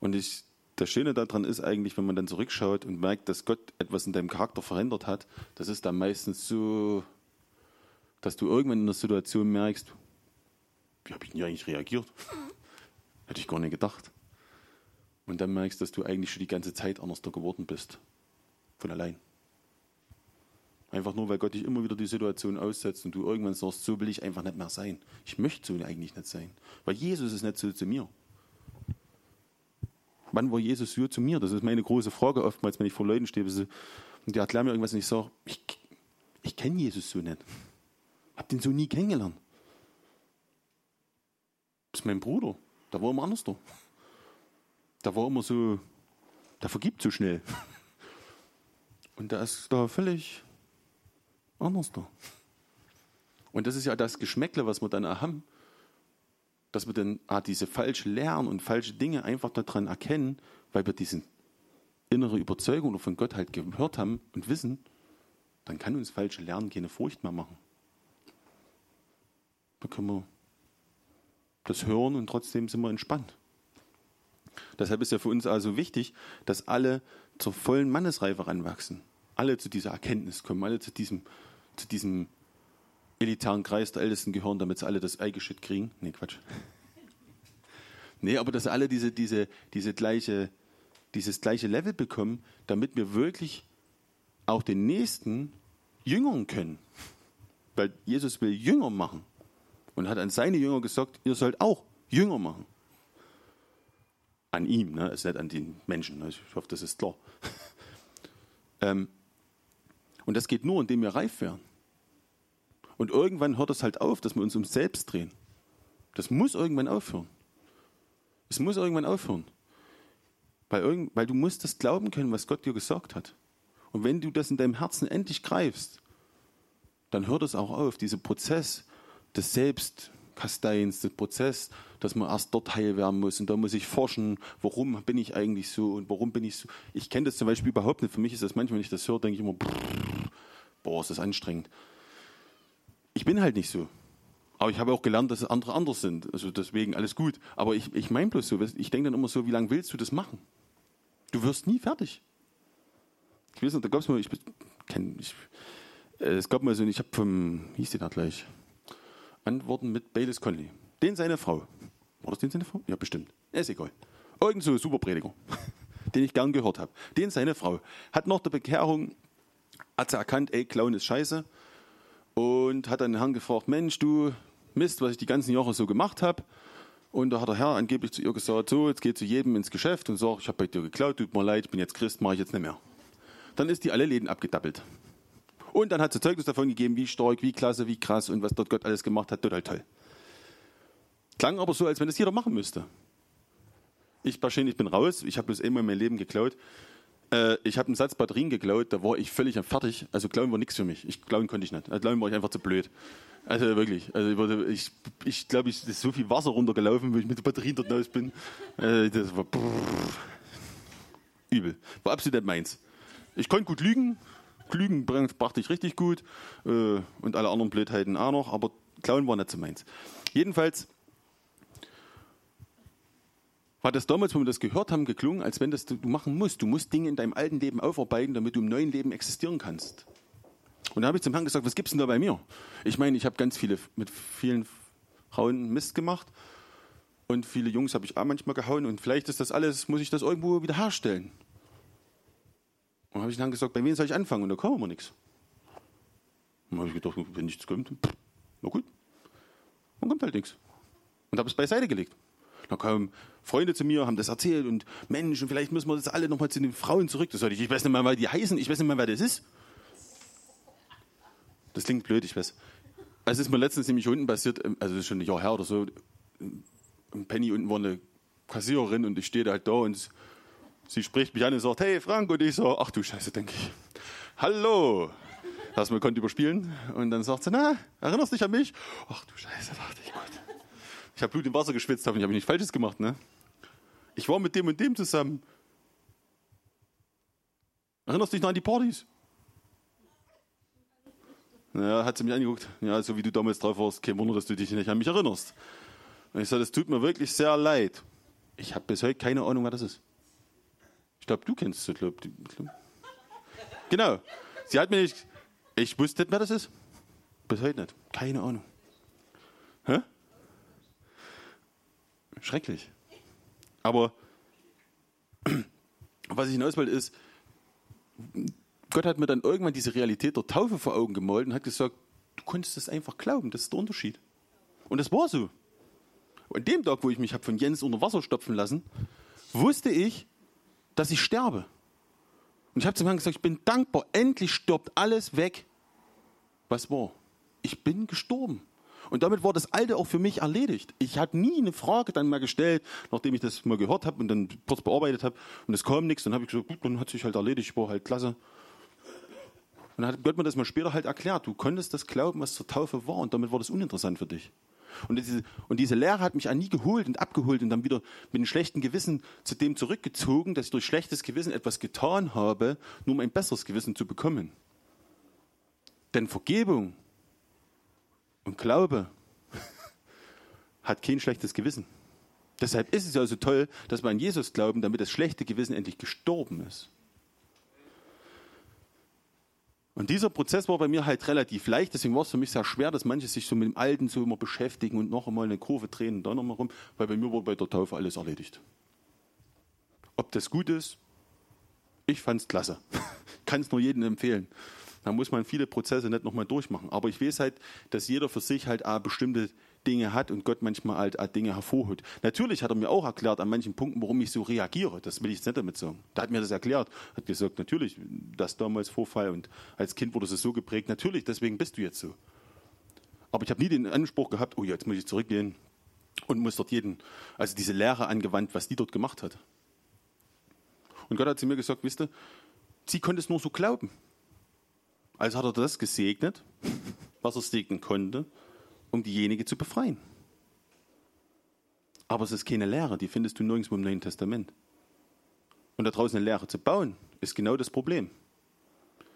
Und ich, das Schöne daran ist eigentlich, wenn man dann zurückschaut und merkt, dass Gott etwas in deinem Charakter verändert hat, das ist dann meistens so, dass du irgendwann in der Situation merkst, wie habe ich denn eigentlich reagiert? Hätte ich gar nicht gedacht. Und dann merkst, du, dass du eigentlich schon die ganze Zeit anders geworden bist. Von allein. Einfach nur, weil Gott dich immer wieder die Situation aussetzt und du irgendwann sagst, so will ich einfach nicht mehr sein. Ich möchte so eigentlich nicht sein. Weil Jesus ist nicht so zu mir. Wann war Jesus so zu mir? Das ist meine große Frage oftmals, wenn ich vor Leuten stehe und die erklären mir irgendwas und ich sage, ich, ich kenne Jesus so nicht. Hab den so nie kennengelernt. Das ist mein Bruder. Da war immer anders da. Da war immer so, der vergibt so schnell. Und der ist da völlig anders da. Und das ist ja das Geschmäckle, was wir dann haben. dass wir dann ah, diese falsche Lernen und falsche Dinge einfach daran erkennen, weil wir diese innere Überzeugung von Gott halt gehört haben und wissen, dann kann uns falsche Lernen keine Furcht mehr machen. Da können wir das hören und trotzdem sind wir entspannt. Deshalb ist ja für uns also wichtig, dass alle zur vollen Mannesreife ranwachsen. Alle zu dieser Erkenntnis kommen, alle zu diesem, zu diesem elitären Kreis der Ältesten gehören, damit sie alle das Eigeschütt kriegen. Nee, Quatsch. Nee, aber dass alle diese, diese, diese gleiche, dieses gleiche Level bekommen, damit wir wirklich auch den Nächsten jüngern können. Weil Jesus will Jünger machen und hat an seine Jünger gesagt, ihr sollt auch Jünger machen. An ihm, ne? ist nicht an den Menschen. Ne? Ich hoffe, das ist klar. ähm, und das geht nur, indem wir reif werden. Und irgendwann hört es halt auf, dass wir uns um selbst drehen. Das muss irgendwann aufhören. Es muss irgendwann aufhören. Weil, irgend, weil du musst das glauben können, was Gott dir gesagt hat. Und wenn du das in deinem Herzen endlich greifst, dann hört es auch auf, dieser Prozess des Selbstkasteiens, der Prozess, dass man erst dort heil werden muss und da muss ich forschen, warum bin ich eigentlich so und warum bin ich so. Ich kenne das zum Beispiel überhaupt nicht. Für mich ist das manchmal, wenn ich das höre, denke ich immer, boah, ist das anstrengend. Ich bin halt nicht so. Aber ich habe auch gelernt, dass andere anders sind. Also deswegen alles gut. Aber ich, ich meine bloß so, ich denke dann immer so, wie lange willst du das machen? Du wirst nie fertig. Ich weiß nicht, da gab es mal, ich, kenn, ich, äh, es gab mal so, ich habe vom, wie hieß der da gleich? Antworten mit Baylis Conley. Den seine Frau. War das den seine Frau? Ja, bestimmt. Ist egal. Irgend so super Prediger, den ich gern gehört habe. Den seine Frau. Hat nach der Bekehrung, hat sie erkannt, ey, Clown ist scheiße. Und hat dann den Herrn gefragt, Mensch, du Mist, was ich die ganzen Jahre so gemacht habe. Und da hat der Herr angeblich zu ihr gesagt, so, jetzt geht zu jedem ins Geschäft und sagt, ich habe bei dir geklaut, tut mir leid, ich bin jetzt Christ, mache ich jetzt nicht mehr. Dann ist die alle Läden abgedappelt. Und dann hat sie Zeugnis davon gegeben, wie stark, wie klasse, wie krass und was dort Gott alles gemacht hat. Total toll. Klang aber so, als wenn das jeder machen müsste. Ich wahrscheinlich bin raus. Ich habe bloß einmal mein Leben geklaut. Äh, ich habe einen Satz Batterien geklaut, da war ich völlig fertig. Also klauen war nichts für mich. Ich klauen konnte ich nicht. Also klauen war ich einfach zu blöd. Also wirklich. Also ich, ich glaube, ich ist so viel Wasser runtergelaufen, wo ich mit der Batterie dort raus bin. Äh, das war brrr, übel. War absolut nicht meins. Ich konnte gut lügen, Lügen brachte ich richtig gut äh, und alle anderen Blödheiten auch noch, aber Klauen war nicht so meins. Jedenfalls war das damals, wo wir das gehört haben, geklungen, als wenn das du machen musst. Du musst Dinge in deinem alten Leben aufarbeiten, damit du im neuen Leben existieren kannst. Und da habe ich zum Herrn gesagt, was gibt es denn da bei mir? Ich meine, ich habe ganz viele, mit vielen Frauen Mist gemacht und viele Jungs habe ich auch manchmal gehauen und vielleicht ist das alles, muss ich das irgendwo wieder herstellen. Und habe ich dann gesagt, bei wem soll ich anfangen? Und da kam immer nichts. Dann habe ich gedacht, wenn nichts kommt, na gut, dann kommt halt nichts. Und habe es beiseite gelegt. Dann kamen Freunde zu mir, haben das erzählt und Mensch, und vielleicht müssen wir das alle nochmal zu den Frauen zurück. Das ich, ich weiß nicht mal, weil die heißen, ich weiß nicht mal, wer das ist. Das klingt blöd, ich weiß. Es ist mir letztens nämlich unten passiert, ähm, also das ist schon ein Jahr her oder so, Penny unten war eine Kassiererin und ich stehe halt da und Sie spricht mich an und sagt, hey Frank, und ich so, ach du Scheiße, denke ich. Hallo. Erstmal konnte überspielen und dann sagt sie, na, erinnerst du dich an mich? Ach du Scheiße, dachte ich, Gott. Ich habe Blut im Wasser geschwitzt, habe ich nichts Falsches gemacht, ne? Ich war mit dem und dem zusammen. Erinnerst du dich noch an die Partys? Ja, hat sie mich angeguckt. Ja, so wie du damals drauf warst, kein Wunder, dass du dich nicht an mich erinnerst. Und ich sage, das tut mir wirklich sehr leid. Ich habe bis heute keine Ahnung, wer das ist. Ich glaube, du kennst sie, glaub, Genau. Sie hat mir nicht. Ich wusste nicht, wer das ist. Bis heute nicht. Keine Ahnung. Hä? Schrecklich. Aber was ich hinaus wollte ist, Gott hat mir dann irgendwann diese Realität der Taufe vor Augen gemalt und hat gesagt, du konntest es einfach glauben, das ist der Unterschied. Und das war so. Und dem Tag, wo ich mich habe von Jens unter Wasser stopfen lassen, wusste ich, dass ich sterbe. Und ich habe zum Herrn gesagt, ich bin dankbar, endlich stirbt alles weg, was war. Ich bin gestorben. Und damit war das Alte auch für mich erledigt. Ich hatte nie eine Frage dann mal gestellt, nachdem ich das mal gehört habe und dann kurz bearbeitet habe und es kam nichts. Dann habe ich gesagt, gut, dann hat sich halt erledigt, ich war halt klasse. Und dann hat Gott mir das mal später halt erklärt. Du konntest das glauben, was zur Taufe war und damit war das uninteressant für dich. Und diese, und diese Lehre hat mich nie geholt und abgeholt und dann wieder mit einem schlechten Gewissen zu dem zurückgezogen, dass ich durch schlechtes Gewissen etwas getan habe, nur um ein besseres Gewissen zu bekommen. Denn Vergebung und Glaube hat kein schlechtes Gewissen. Deshalb ist es ja so toll, dass wir an Jesus glauben, damit das schlechte Gewissen endlich gestorben ist. Und dieser Prozess war bei mir halt relativ leicht, deswegen war es für mich sehr schwer, dass manche sich so mit dem Alten so immer beschäftigen und noch einmal eine Kurve drehen und dann nochmal rum, weil bei mir wurde bei der Taufe alles erledigt. Ob das gut ist, ich fand es klasse. Kann es nur jedem empfehlen. Da muss man viele Prozesse nicht nochmal durchmachen. Aber ich weiß halt, dass jeder für sich halt auch bestimmte Dinge hat und Gott manchmal halt auch Dinge hervorholt. Natürlich hat er mir auch erklärt an manchen Punkten, warum ich so reagiere. Das will ich jetzt nicht damit sagen. Da hat mir das erklärt. Hat gesagt, natürlich, das damals Vorfall und als Kind wurde es so geprägt. Natürlich, deswegen bist du jetzt so. Aber ich habe nie den Anspruch gehabt, oh, jetzt muss ich zurückgehen und muss dort jeden, also diese Lehre angewandt, was die dort gemacht hat. Und Gott hat zu mir gesagt, wisst ihr, sie konnte es nur so glauben. Also hat er das gesegnet, was er segnen konnte, um diejenige zu befreien. Aber es ist keine Lehre, die findest du nirgendwo im Neuen Testament. Und da draußen eine Lehre zu bauen, ist genau das Problem.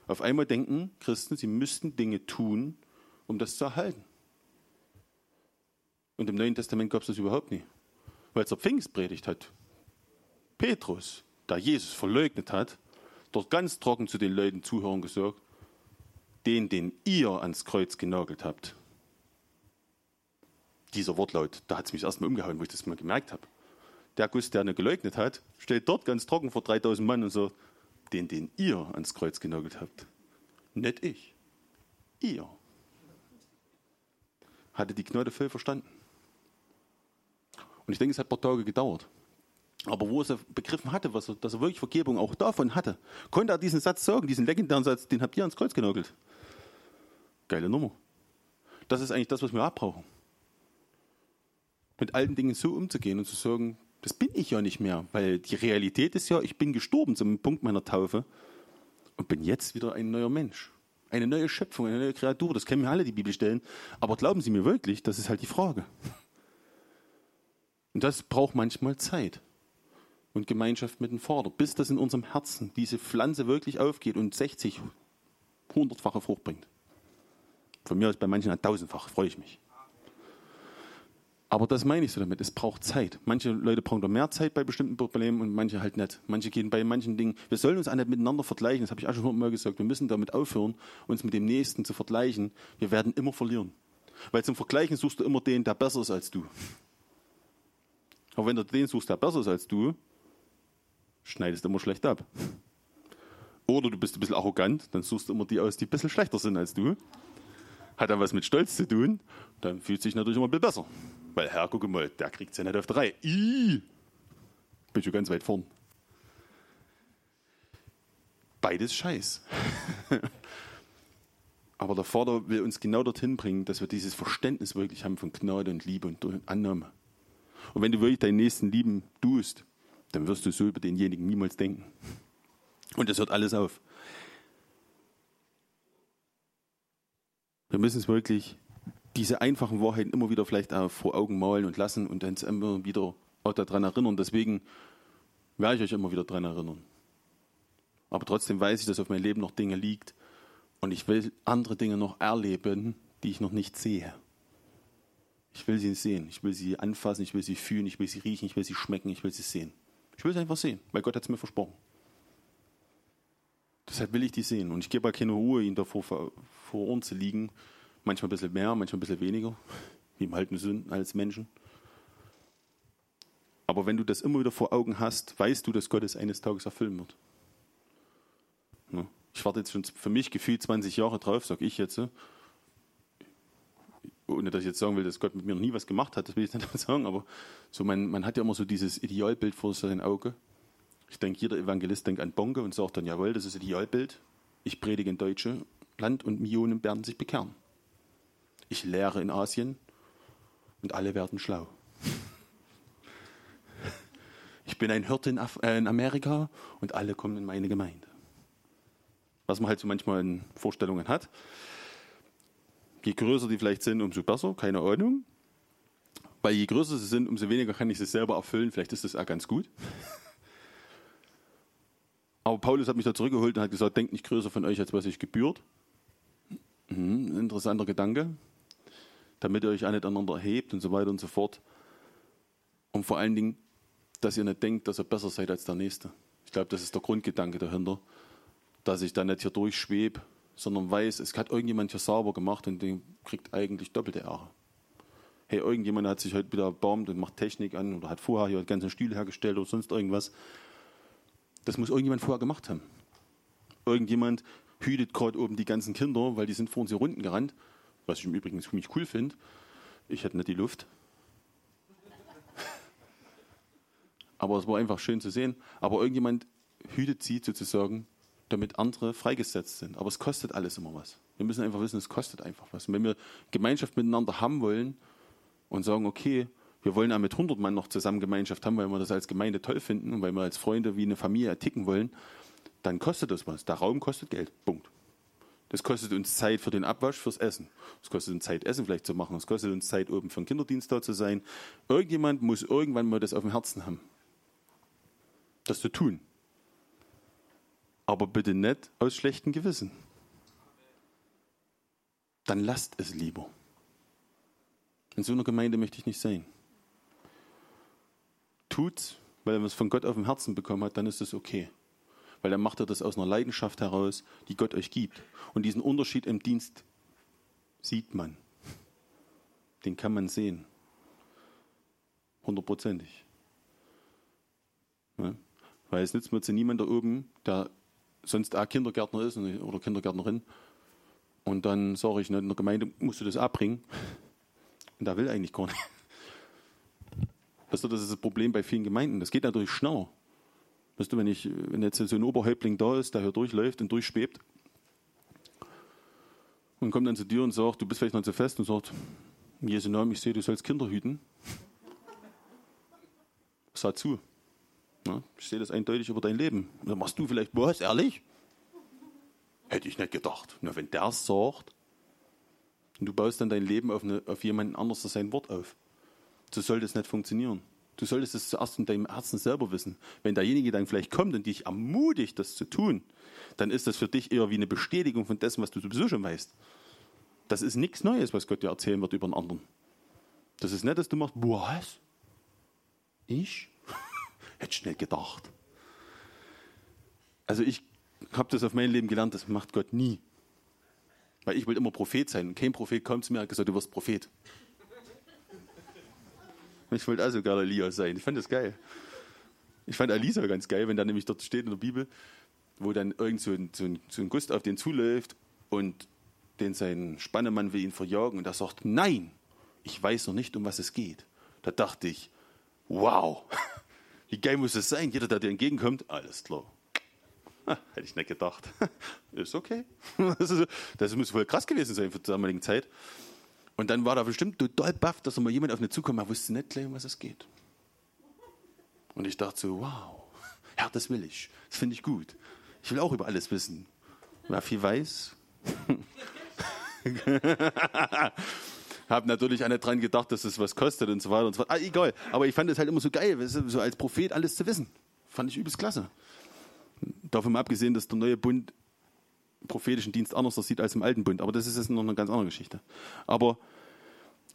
Auf einmal denken Christen, sie müssten Dinge tun, um das zu erhalten. Und im Neuen Testament gab es das überhaupt nicht. Weil es der Pfingstpredigt hat. Petrus, da Jesus verleugnet hat, dort ganz trocken zu den Leuten Zuhörern gesagt, den, den ihr ans Kreuz genagelt habt. Dieser Wortlaut, da hat es mich erstmal umgehauen, wo ich das mal gemerkt habe. Der Guss, der nicht geleugnet hat, steht dort ganz trocken vor 3000 Mann und sagt, den, den ihr ans Kreuz genagelt habt. Nicht ich. Ihr. Hatte die Gnade voll verstanden. Und ich denke, es hat ein paar Tage gedauert. Aber wo er begriffen hatte, was er, dass er wirklich Vergebung auch davon hatte, konnte er diesen Satz sagen, diesen legendären Satz, den habt ihr ans Kreuz genagelt. Geile Nummer. Das ist eigentlich das, was wir abbrauchen. Mit alten Dingen so umzugehen und zu sagen, das bin ich ja nicht mehr, weil die Realität ist ja, ich bin gestorben zum Punkt meiner Taufe und bin jetzt wieder ein neuer Mensch. Eine neue Schöpfung, eine neue Kreatur. Das kennen wir alle, die Bibelstellen. Aber glauben Sie mir wirklich, das ist halt die Frage. Und das braucht manchmal Zeit und Gemeinschaft mit dem Vater, bis das in unserem Herzen, diese Pflanze wirklich aufgeht und 60, 100-fache Frucht bringt. Von mir aus bei manchen ein tausendfach, freue ich mich. Aber das meine ich so damit. Es braucht Zeit. Manche Leute brauchen da mehr Zeit bei bestimmten Problemen und manche halt nicht. Manche gehen bei manchen Dingen. Wir sollen uns auch nicht miteinander vergleichen. Das habe ich auch schon mal gesagt. Wir müssen damit aufhören, uns mit dem Nächsten zu vergleichen. Wir werden immer verlieren. Weil zum Vergleichen suchst du immer den, der besser ist als du. Aber wenn du den suchst, der besser ist als du, schneidest du immer schlecht ab. Oder du bist ein bisschen arrogant, dann suchst du immer die aus, die ein bisschen schlechter sind als du hat dann was mit Stolz zu tun, dann fühlt sich natürlich immer ein bisschen besser. Weil, Herr, guck mal, der kriegt es ja nicht auf drei. Ih, bin schon ganz weit vorn. Beides Scheiß. Aber der Vater will uns genau dorthin bringen, dass wir dieses Verständnis wirklich haben von Gnade und Liebe und Annahme. Und wenn du wirklich deinen Nächsten lieben tust, dann wirst du so über denjenigen niemals denken. Und das hört alles auf. Wir müssen es wirklich, diese einfachen Wahrheiten immer wieder vielleicht auch vor Augen malen und lassen und uns immer wieder auch daran erinnern. Deswegen werde ich euch immer wieder daran erinnern. Aber trotzdem weiß ich, dass auf mein Leben noch Dinge liegt und ich will andere Dinge noch erleben, die ich noch nicht sehe. Ich will sie sehen, ich will sie anfassen, ich will sie fühlen, ich will sie riechen, ich will sie schmecken, ich will sie sehen. Ich will sie einfach sehen, weil Gott hat es mir versprochen. Deshalb will ich die sehen. Und ich gebe auch keine Ruhe, ihnen davor vor, Ohren zu liegen. Manchmal ein bisschen mehr, manchmal ein bisschen weniger, wie wir halt nur sind als Menschen. Aber wenn du das immer wieder vor Augen hast, weißt du, dass Gott es eines Tages erfüllen wird. Ich warte jetzt schon für mich gefühlt 20 Jahre drauf, sage ich jetzt. Ohne dass ich jetzt sagen will, dass Gott mit mir noch nie was gemacht hat, das will ich nicht sagen, aber so man, man hat ja immer so dieses Idealbild vor seinem Auge. Ich denke, jeder Evangelist denkt an Bonke und sagt dann, jawohl, das ist Idealbild. Ich predige in Deutsche Land und Millionen werden sich bekehren. Ich lehre in Asien und alle werden schlau. Ich bin ein Hirte in, äh, in Amerika und alle kommen in meine Gemeinde. Was man halt so manchmal in Vorstellungen hat. Je größer die vielleicht sind, umso besser, keine Ahnung. Weil je größer sie sind, umso weniger kann ich sie selber erfüllen. Vielleicht ist das auch ganz gut. Aber Paulus hat mich da zurückgeholt und hat gesagt, denkt nicht größer von euch, als was euch gebührt. Mhm, interessanter Gedanke. Damit ihr euch auch nicht aneinander erhebt und so weiter und so fort. Und vor allen Dingen, dass ihr nicht denkt, dass ihr besser seid als der Nächste. Ich glaube, das ist der Grundgedanke dahinter. Dass ich da nicht hier durchschwebe, sondern weiß, es hat irgendjemand hier sauber gemacht und den kriegt eigentlich doppelte Ehre. Hey, irgendjemand hat sich heute wieder erbarmt und macht Technik an oder hat vorher hier ganzen Stühle hergestellt oder sonst irgendwas. Das muss irgendjemand vorher gemacht haben. Irgendjemand hütet gerade oben die ganzen Kinder, weil die sind vor uns hier Runden gerannt, was ich im Übrigen ziemlich cool finde. Ich hätte nicht die Luft. Aber es war einfach schön zu sehen. Aber irgendjemand hütet sie sozusagen, damit andere freigesetzt sind. Aber es kostet alles immer was. Wir müssen einfach wissen, es kostet einfach was. Und wenn wir Gemeinschaft miteinander haben wollen und sagen, okay, wir wollen auch mit 100 Mann noch zusammen Gemeinschaft haben, weil wir das als Gemeinde toll finden und weil wir als Freunde wie eine Familie ticken wollen, dann kostet das was. Der Raum kostet Geld. Punkt. Das kostet uns Zeit für den Abwasch, fürs Essen. Das kostet uns Zeit, Essen vielleicht zu machen. Das kostet uns Zeit, oben für den Kinderdienst da zu sein. Irgendjemand muss irgendwann mal das auf dem Herzen haben. Das zu tun. Aber bitte nicht aus schlechtem Gewissen. Dann lasst es lieber. In so einer Gemeinde möchte ich nicht sein. Tut's, weil er es von Gott auf dem Herzen bekommen hat, dann ist es okay. Weil dann macht er das aus einer Leidenschaft heraus, die Gott euch gibt. Und diesen Unterschied im Dienst sieht man. Den kann man sehen. Hundertprozentig. Ja? Weil es nützt mir zu niemand da oben, der sonst auch Kindergärtner ist oder Kindergärtnerin. Und dann sage ich, in der Gemeinde musst du das abbringen. Und der will eigentlich gar nicht. Das ist das Problem bei vielen Gemeinden. Das geht natürlich schneller. Weißt du, wenn, ich, wenn jetzt so ein Oberhäuptling da ist, der hier durchläuft und durchschwebt und kommt dann zu dir und sagt, du bist vielleicht noch zu fest und sagt, in Jesu Namen, ich sehe, du sollst Kinder hüten. Sag zu. Ja, ich sehe das eindeutig über dein Leben. Und dann machst du vielleicht, was, ehrlich? Hätte ich nicht gedacht. Na, wenn der es sagt, und du baust dann dein Leben auf, eine, auf jemanden anders sein Wort auf. So soll das nicht funktionieren. Du solltest es zuerst in deinem Herzen selber wissen. Wenn derjenige dann vielleicht kommt und dich ermutigt, das zu tun, dann ist das für dich eher wie eine Bestätigung von dessen, was du sowieso schon weißt. Das ist nichts Neues, was Gott dir erzählen wird über einen anderen. Das ist nicht, dass du machst, was? Ich? Hätte nicht gedacht. Also ich habe das auf mein Leben gelernt, das macht Gott nie. Weil ich will immer Prophet sein. Und kein Prophet kommt zu mir und gesagt, du wirst Prophet. Ich wollte also Elia sein. Ich fand das geil. Ich fand Elisa ganz geil, wenn da nämlich dort steht in der Bibel, wo dann irgend so ein, so ein, so ein Gust auf den zuläuft und den sein Spannemann will ihn verjagen und er sagt, nein, ich weiß noch nicht, um was es geht. Da dachte ich, wow, wie geil muss es sein? Jeder, der dir entgegenkommt, alles klar. Hätte ich nicht gedacht. Ist okay. Das, das muss wohl krass gewesen sein für die damalige Zeit. Und dann war da bestimmt total baff, dass da mal jemand auf eine zukommt, er wusste nicht gleich, um was es geht. Und ich dachte so, wow, ja, das will ich. Das finde ich gut. Ich will auch über alles wissen. Wer viel weiß. Hab natürlich auch nicht dran gedacht, dass es was kostet und so weiter und so fort. Ah, egal. Aber ich fand es halt immer so geil, so als Prophet alles zu wissen. Fand ich übelst klasse. Davon abgesehen, dass der neue Bund prophetischen Dienst anders aussieht als im alten Bund. Aber das ist jetzt noch eine ganz andere Geschichte. Aber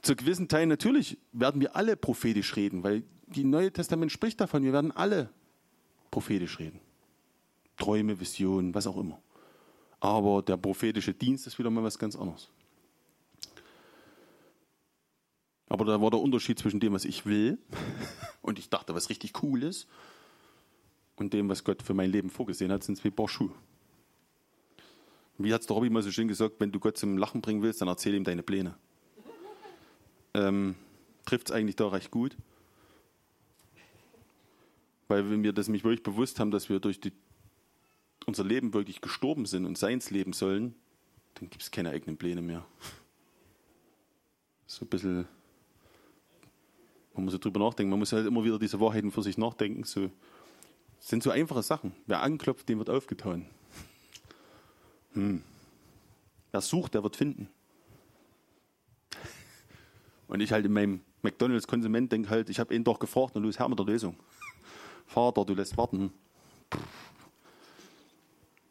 zu gewissen Teilen natürlich werden wir alle prophetisch reden, weil die Neue Testament spricht davon, wir werden alle prophetisch reden. Träume, Visionen, was auch immer. Aber der prophetische Dienst ist wieder mal was ganz anderes. Aber da war der Unterschied zwischen dem, was ich will und ich dachte, was richtig cool ist, und dem, was Gott für mein Leben vorgesehen hat, sind zwei Paar Schuhe. Wie hat es der Robby mal so schön gesagt, wenn du Gott zum Lachen bringen willst, dann erzähl ihm deine Pläne. Ähm, Trifft es eigentlich da recht gut. Weil wenn wir das mich wirklich bewusst haben, dass wir durch die, unser Leben wirklich gestorben sind und seins leben sollen, dann gibt es keine eigenen Pläne mehr. So ein bisschen, man muss so drüber nachdenken, man muss halt immer wieder diese Wahrheiten für sich nachdenken. So, das sind so einfache Sachen. Wer anklopft, dem wird aufgetan. Hm. Wer sucht, der wird finden. Und ich halt in meinem McDonalds-Konsument denkt halt, ich habe ihn doch gefragt und los her mit der Lösung. Vater, du lässt warten.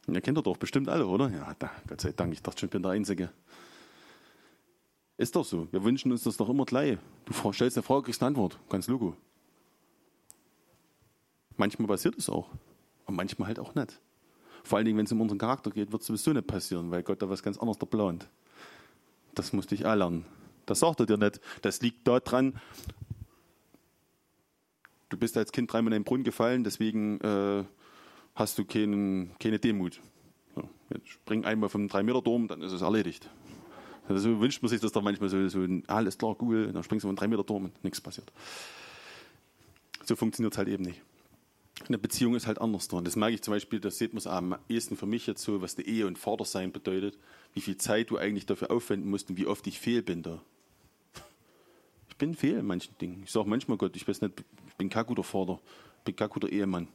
Ihr kennt ihr doch bestimmt alle, oder? Ja, da, Gott sei Dank, ich dachte schon, ich bin der Einzige. Ist doch so. Wir wünschen uns das doch immer gleich. Du stellst eine Frage, kriegst eine Antwort. Ganz logo. Manchmal passiert es auch. Und manchmal halt auch nicht. Vor allen Dingen, wenn es um unseren Charakter geht, wird es sowieso nicht passieren, weil Gott da was ganz anderes da plant. Das musste ich auch lernen. Das sagt er dir nicht. Das liegt daran, du bist als Kind dreimal in den Brunnen gefallen, deswegen äh, hast du keinen, keine Demut. So, jetzt spring einmal vom 3-Meter-Dom, dann ist es erledigt. Also so wünscht man sich das doch manchmal so, so alles klar, cool, dann springst du vom 3-Meter-Dom und nichts passiert. So funktioniert es halt eben nicht. Eine Beziehung ist halt anders dran. Das merke ich zum Beispiel, das sieht man es am ehesten für mich jetzt so, was die Ehe und Vatersein bedeutet, wie viel Zeit du eigentlich dafür aufwenden musst und wie oft ich fehl bin da. Ich bin fehl in manchen Dingen. Ich sage manchmal Gott, ich weiß nicht, ich bin kein guter Vater, ich bin kein guter Ehemann.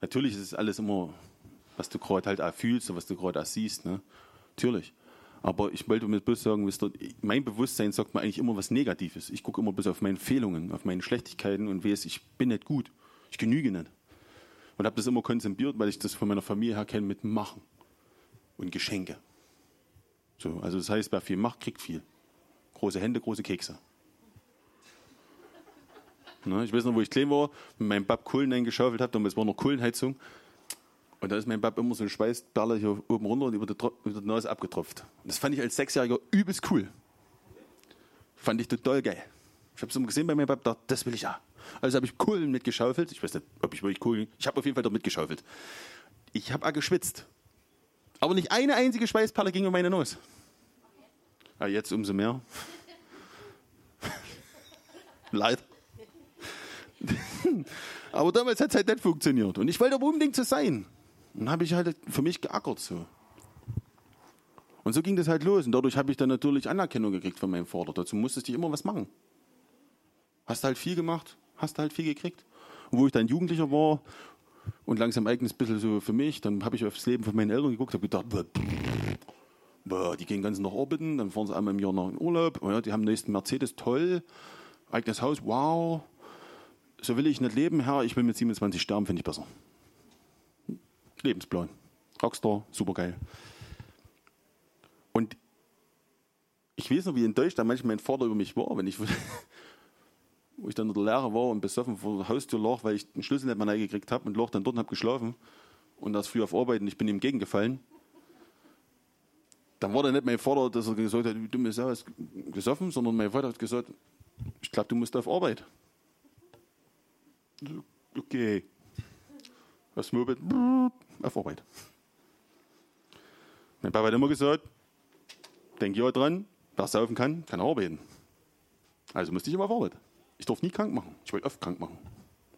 Natürlich ist es alles immer, was du gerade halt auch fühlst und was du gerade auch siehst. Ne? Natürlich. Aber ich wollte mir bloß sagen, mein Bewusstsein sagt mir eigentlich immer was Negatives. Ich gucke immer bis auf meine Fehlungen, auf meine Schlechtigkeiten und weiß, ich bin nicht gut. Ich genüge nicht. Und habe das immer konzentriert, weil ich das von meiner Familie her kenne mit Machen und Geschenke. So, also das heißt, wer viel macht, kriegt viel. Große Hände, große Kekse. Ne, ich weiß noch, wo ich klein war, mit meinem Bab Kohlen eingeschaufelt habe, damals war noch Kohlenheizung. Und da ist mein Bab immer so ein Schweißperle hier oben runter und über die, über die Nase abgetropft. Und das fand ich als Sechsjähriger übelst cool. Fand ich total geil. Ich habe es immer gesehen bei meinem Bab, dachte, das will ich auch. Also habe ich Kohlen mitgeschaufelt. Ich weiß nicht, ob ich wirklich Kohlen. Ich habe auf jeden Fall dort mitgeschaufelt. Ich habe auch geschwitzt. Aber nicht eine einzige Schweißperle ging um meine Nase. Ah, jetzt umso mehr. Leider. aber damals hat es halt nicht funktioniert. Und ich wollte aber unbedingt so sein. Und dann habe ich halt für mich geackert so. Und so ging das halt los. Und dadurch habe ich dann natürlich Anerkennung gekriegt von meinem Vater. Dazu musstest du immer was machen. Hast halt viel gemacht, hast halt viel gekriegt. Und wo ich dann Jugendlicher war und langsam eigenes bisschen so für mich, dann habe ich aufs Leben von meinen Eltern geguckt, habe gedacht, boah, die gehen ganz nach Orbiten, dann fahren sie einmal im Jahr nach in Urlaub, oh ja, die haben den nächsten Mercedes, toll, eigenes Haus, wow. So will ich nicht leben, Herr, ich will mit 27 sterben, finde ich besser. Lebensplan. Rockstar, super geil. Und ich weiß noch, wie enttäuscht da manchmal mein Vater über mich war, wenn ich wo ich dann in der Lehre war und besoffen vor der Haustür lag, weil ich den Schlüssel nicht mehr reingekriegt habe und lag dann dort und habe geschlafen und das früh auf Arbeit und ich bin ihm gegengefallen. Dann war dann nicht mein Vater, dass er gesagt hat, du Sau, hast gesoffen, sondern mein Vater hat gesagt, ich glaube, du musst auf Arbeit. Okay. Was Moped? Auf Arbeit. Mein Papa hat immer gesagt, denk ja dran, wer saufen kann, kann arbeiten. Also musste ich immer auf Arbeit. Ich durfte nie krank machen. Ich wollte oft krank machen.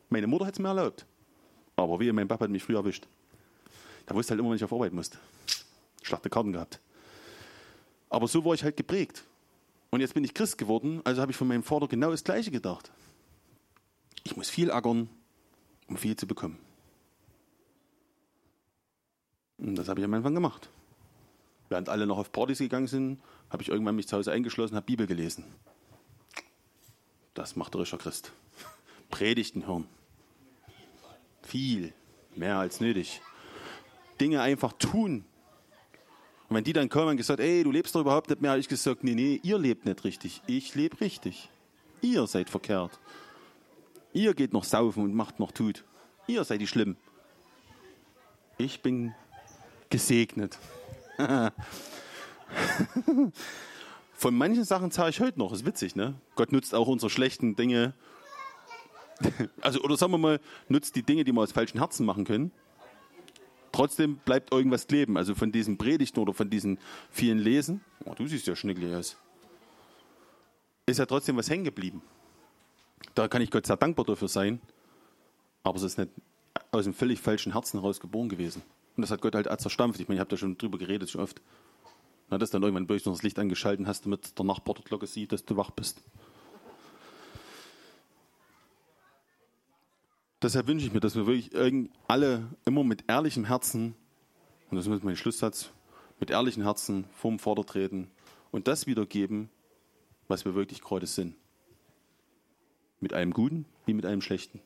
Meine Mutter hat es mir erlaubt. Aber wie, mein Papa hat mich früher erwischt. Da wusste halt immer, wenn ich auf Arbeit musste. Schlachte Karten gehabt. Aber so war ich halt geprägt. Und jetzt bin ich Christ geworden, also habe ich von meinem Vater genau das Gleiche gedacht. Ich muss viel ackern, um viel zu bekommen. Und das habe ich am Anfang gemacht. Während alle noch auf Partys gegangen sind, habe ich irgendwann mich zu Hause eingeschlossen, habe Bibel gelesen. Das macht der richtiger Christ. Predigten hören. Viel. Mehr als nötig. Dinge einfach tun. Und wenn die dann kommen und gesagt, ey, du lebst doch überhaupt nicht mehr, habe ich gesagt, nee, nee, ihr lebt nicht richtig. Ich lebe richtig. Ihr seid verkehrt. Ihr geht noch saufen und macht noch tut. Ihr seid die schlimm. Ich bin gesegnet. Von manchen Sachen zahle ich heute noch. Ist witzig, ne? Gott nutzt auch unsere schlechten Dinge. Also, oder sagen wir mal, nutzt die Dinge, die wir aus falschen Herzen machen können. Trotzdem bleibt irgendwas kleben. Also von diesen Predigten oder von diesen vielen Lesen. Oh, du siehst ja schnickelig aus. Ist ja trotzdem was hängen geblieben. Da kann ich Gott sehr dankbar dafür sein. Aber es ist nicht aus einem völlig falschen Herzen heraus geboren gewesen. Und das hat Gott halt zerstampft. Ich meine, ich habe da schon drüber geredet, schon oft. Na, dass dann irgendwann durch das Licht angeschalten hast, damit der Nachbar der Glocke sieht, dass du wach bist. Deshalb wünsche ich mir, dass wir wirklich alle immer mit ehrlichem Herzen, und das ist mein Schlusssatz, mit ehrlichem Herzen vorm Vater treten und das wiedergeben, was wir wirklich gerade sind. Mit einem guten wie mit einem schlechten.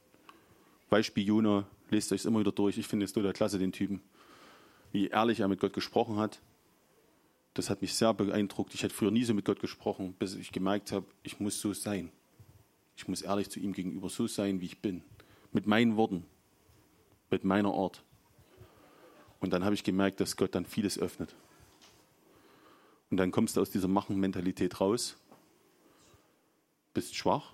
Beispiel Jona, lest euch immer wieder durch. Ich finde es total klasse, den Typen. Wie ehrlich er mit Gott gesprochen hat. Das hat mich sehr beeindruckt. Ich hätte früher nie so mit Gott gesprochen, bis ich gemerkt habe, ich muss so sein. Ich muss ehrlich zu ihm gegenüber so sein, wie ich bin. Mit meinen Worten, mit meiner Art. Und dann habe ich gemerkt, dass Gott dann vieles öffnet. Und dann kommst du aus dieser Machen-Mentalität raus, bist schwach,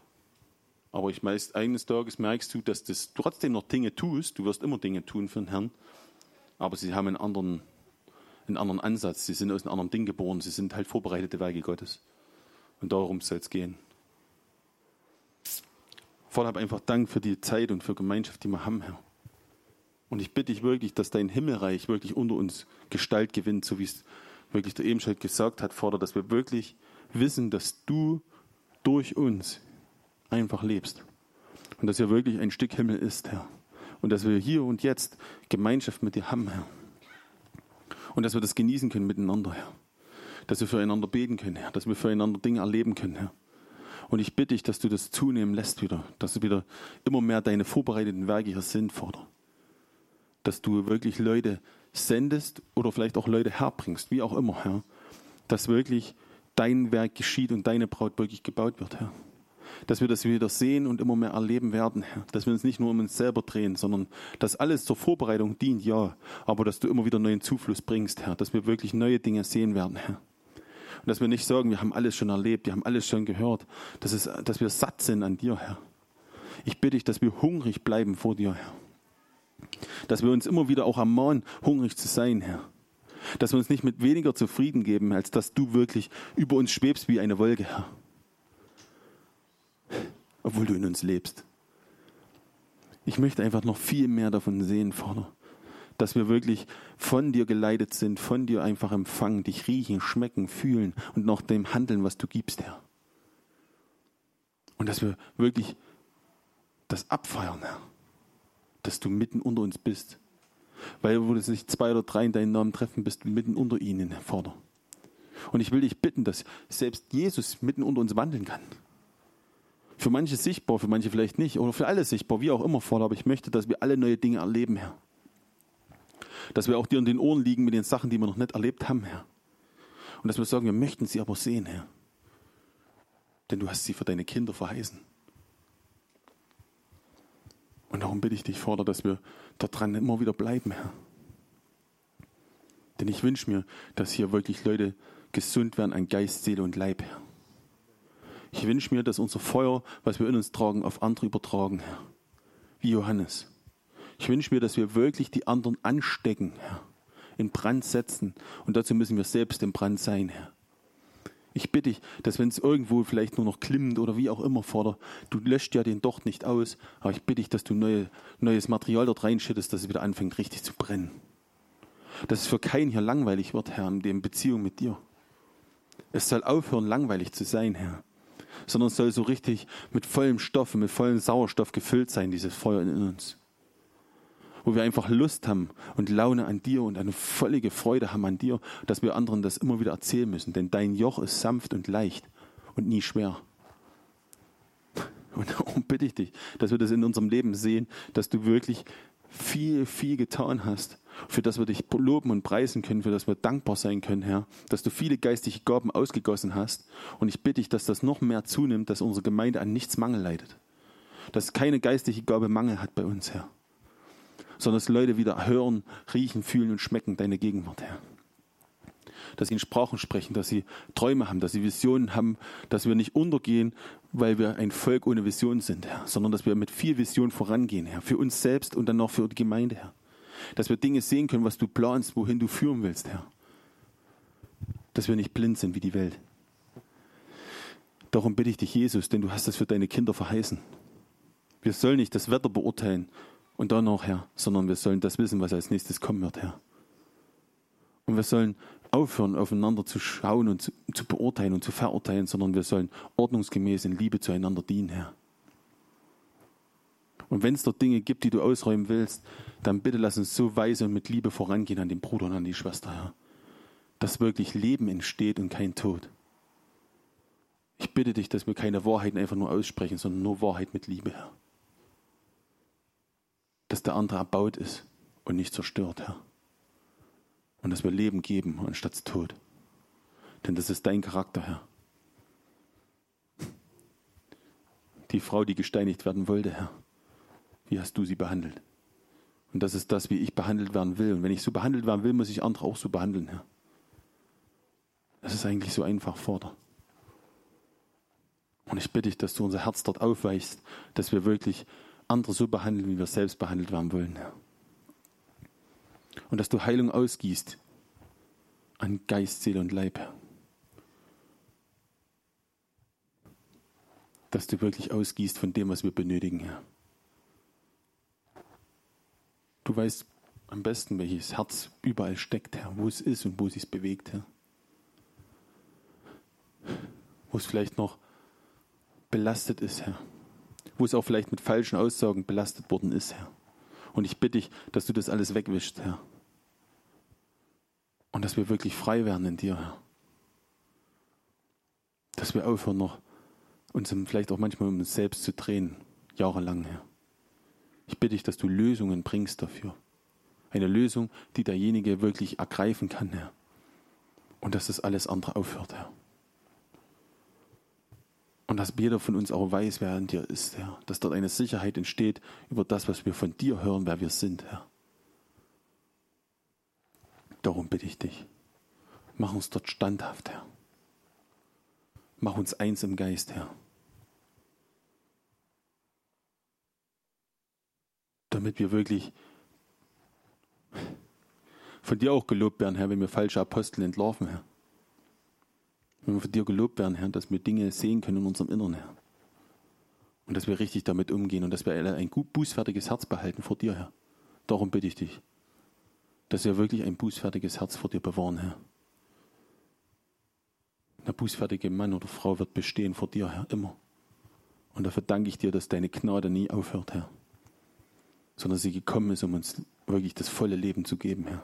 aber ich meist eines Tages merkst du, dass du trotzdem noch Dinge tust. Du wirst immer Dinge tun für den Herrn, aber sie haben einen anderen, einen anderen Ansatz. Sie sind aus einem anderen Ding geboren. Sie sind halt vorbereitete Werke Gottes. Und darum soll es gehen. Vater, hab einfach Dank für die Zeit und für Gemeinschaft, die wir haben, Herr. Und ich bitte dich wirklich, dass dein Himmelreich wirklich unter uns Gestalt gewinnt, so wie es wirklich der Ebenscheid gesagt hat, Vater, dass wir wirklich wissen, dass du durch uns einfach lebst. Und dass er wirklich ein Stück Himmel ist, Herr. Und dass wir hier und jetzt Gemeinschaft mit dir haben, Herr. Und dass wir das genießen können miteinander, Herr. Dass wir füreinander beten können, Herr. Dass wir füreinander Dinge erleben können, Herr. Und ich bitte dich, dass du das zunehmen lässt wieder. Dass du wieder immer mehr deine vorbereiteten Werke hier sind, Vater. Dass du wirklich Leute sendest oder vielleicht auch Leute herbringst, wie auch immer, Herr. Dass wirklich dein Werk geschieht und deine Braut wirklich gebaut wird, Herr dass wir das wieder sehen und immer mehr erleben werden, Herr. Dass wir uns nicht nur um uns selber drehen, sondern dass alles zur Vorbereitung dient, ja, aber dass du immer wieder neuen Zufluss bringst, Herr. Dass wir wirklich neue Dinge sehen werden, Herr. Und dass wir nicht sagen, wir haben alles schon erlebt, wir haben alles schon gehört, dass, es, dass wir satt sind an dir, Herr. Ich bitte dich, dass wir hungrig bleiben vor dir, Herr. Dass wir uns immer wieder auch ermahnen, hungrig zu sein, Herr. Dass wir uns nicht mit weniger zufrieden geben, als dass du wirklich über uns schwebst wie eine Wolke, Herr obwohl du in uns lebst. Ich möchte einfach noch viel mehr davon sehen, Vater. Dass wir wirklich von dir geleitet sind, von dir einfach empfangen, dich riechen, schmecken, fühlen und nach dem handeln, was du gibst, Herr. Und dass wir wirklich das abfeiern, Herr. Dass du mitten unter uns bist. Weil wo sich zwei oder drei in deinen Namen treffen, bist du mitten unter ihnen, Vater. Und ich will dich bitten, dass selbst Jesus mitten unter uns wandeln kann. Für manche sichtbar, für manche vielleicht nicht oder für alle sichtbar, wie auch immer vor. Aber ich möchte, dass wir alle neue Dinge erleben, Herr. Dass wir auch dir in den Ohren liegen mit den Sachen, die wir noch nicht erlebt haben, Herr. Und dass wir sagen, wir möchten sie aber sehen, Herr. Denn du hast sie für deine Kinder verheißen. Und darum bitte ich dich, Vater, dass wir daran immer wieder bleiben, Herr. Denn ich wünsche mir, dass hier wirklich Leute gesund werden an Geist, Seele und Leib, Herr. Ich wünsche mir, dass unser Feuer, was wir in uns tragen, auf andere übertragen, Herr. Wie Johannes. Ich wünsche mir, dass wir wirklich die anderen anstecken, Herr. In Brand setzen. Und dazu müssen wir selbst im Brand sein, Herr. Ich bitte dich, dass wenn es irgendwo vielleicht nur noch klimmt oder wie auch immer fordert, du löscht ja den Docht nicht aus, aber ich bitte dich, dass du neue, neues Material dort reinschüttest, dass es wieder anfängt richtig zu brennen. Dass es für keinen hier langweilig wird, Herr, in der Beziehung mit dir. Es soll aufhören, langweilig zu sein, Herr sondern es soll so richtig mit vollem Stoff, mit vollem Sauerstoff gefüllt sein, dieses Feuer in uns. Wo wir einfach Lust haben und Laune an dir und eine völlige Freude haben an dir, dass wir anderen das immer wieder erzählen müssen. Denn dein Joch ist sanft und leicht und nie schwer. Und darum bitte ich dich, dass wir das in unserem Leben sehen, dass du wirklich viel, viel getan hast für das wir dich loben und preisen können, für das wir dankbar sein können, Herr, dass du viele geistige Gaben ausgegossen hast. Und ich bitte dich, dass das noch mehr zunimmt, dass unsere Gemeinde an nichts Mangel leidet. Dass keine geistige Gabe Mangel hat bei uns, Herr. Sondern dass Leute wieder hören, riechen, fühlen und schmecken deine Gegenwart, Herr. Dass sie in Sprachen sprechen, dass sie Träume haben, dass sie Visionen haben, dass wir nicht untergehen, weil wir ein Volk ohne Vision sind, Herr, sondern dass wir mit viel Vision vorangehen, Herr, für uns selbst und dann auch für die Gemeinde, Herr dass wir Dinge sehen können, was du planst, wohin du führen willst, Herr. Dass wir nicht blind sind wie die Welt. Darum bitte ich dich, Jesus, denn du hast das für deine Kinder verheißen. Wir sollen nicht das Wetter beurteilen und dann noch, Herr, sondern wir sollen das wissen, was als nächstes kommen wird, Herr. Und wir sollen aufhören, aufeinander zu schauen und zu, zu beurteilen und zu verurteilen, sondern wir sollen ordnungsgemäß in Liebe zueinander dienen, Herr. Und wenn es dort Dinge gibt, die du ausräumen willst, dann bitte lass uns so weise und mit Liebe vorangehen an den Bruder und an die Schwester, Herr. Dass wirklich Leben entsteht und kein Tod. Ich bitte dich, dass wir keine Wahrheiten einfach nur aussprechen, sondern nur Wahrheit mit Liebe, Herr. Dass der andere erbaut ist und nicht zerstört, Herr. Und dass wir Leben geben anstatt Tod. Denn das ist dein Charakter, Herr. Die Frau, die gesteinigt werden wollte, Herr. Wie hast du sie behandelt? Und das ist das, wie ich behandelt werden will. Und wenn ich so behandelt werden will, muss ich andere auch so behandeln, Herr. Das ist eigentlich so einfach Vater. Und ich bitte dich, dass du unser Herz dort aufweichst, dass wir wirklich andere so behandeln, wie wir selbst behandelt werden wollen, Herr. Und dass du Heilung ausgießt an Geist, Seele und Leib, Herr. Dass du wirklich ausgießt von dem, was wir benötigen, Herr. Du weißt am besten, welches Herz überall steckt, Herr, wo es ist und wo es sich bewegt, Herr. Wo es vielleicht noch belastet ist, Herr. Wo es auch vielleicht mit falschen Aussagen belastet worden ist, Herr. Und ich bitte dich, dass du das alles wegwischst, Herr. Und dass wir wirklich frei werden in dir, Herr. Dass wir aufhören, noch uns vielleicht auch manchmal um uns selbst zu drehen, jahrelang, Herr. Ich bitte dich, dass du Lösungen bringst dafür. Eine Lösung, die derjenige wirklich ergreifen kann, Herr. Und dass das alles andere aufhört, Herr. Und dass jeder von uns auch weiß, wer in dir ist, Herr. Dass dort eine Sicherheit entsteht über das, was wir von dir hören, wer wir sind, Herr. Darum bitte ich dich. Mach uns dort standhaft, Herr. Mach uns eins im Geist, Herr. Damit wir wirklich von dir auch gelobt werden, Herr, wenn wir falsche Apostel entlarven, Herr. Wenn wir von dir gelobt werden, Herr, dass wir Dinge sehen können in unserem Inneren, Herr. Und dass wir richtig damit umgehen und dass wir ein gut bußfertiges Herz behalten vor dir, Herr. Darum bitte ich dich, dass wir wirklich ein bußfertiges Herz vor dir bewahren, Herr. Der bußfertige Mann oder Frau wird bestehen vor dir, Herr, immer. Und dafür danke ich dir, dass deine Gnade nie aufhört, Herr sondern sie gekommen ist, um uns wirklich das volle Leben zu geben, Herr.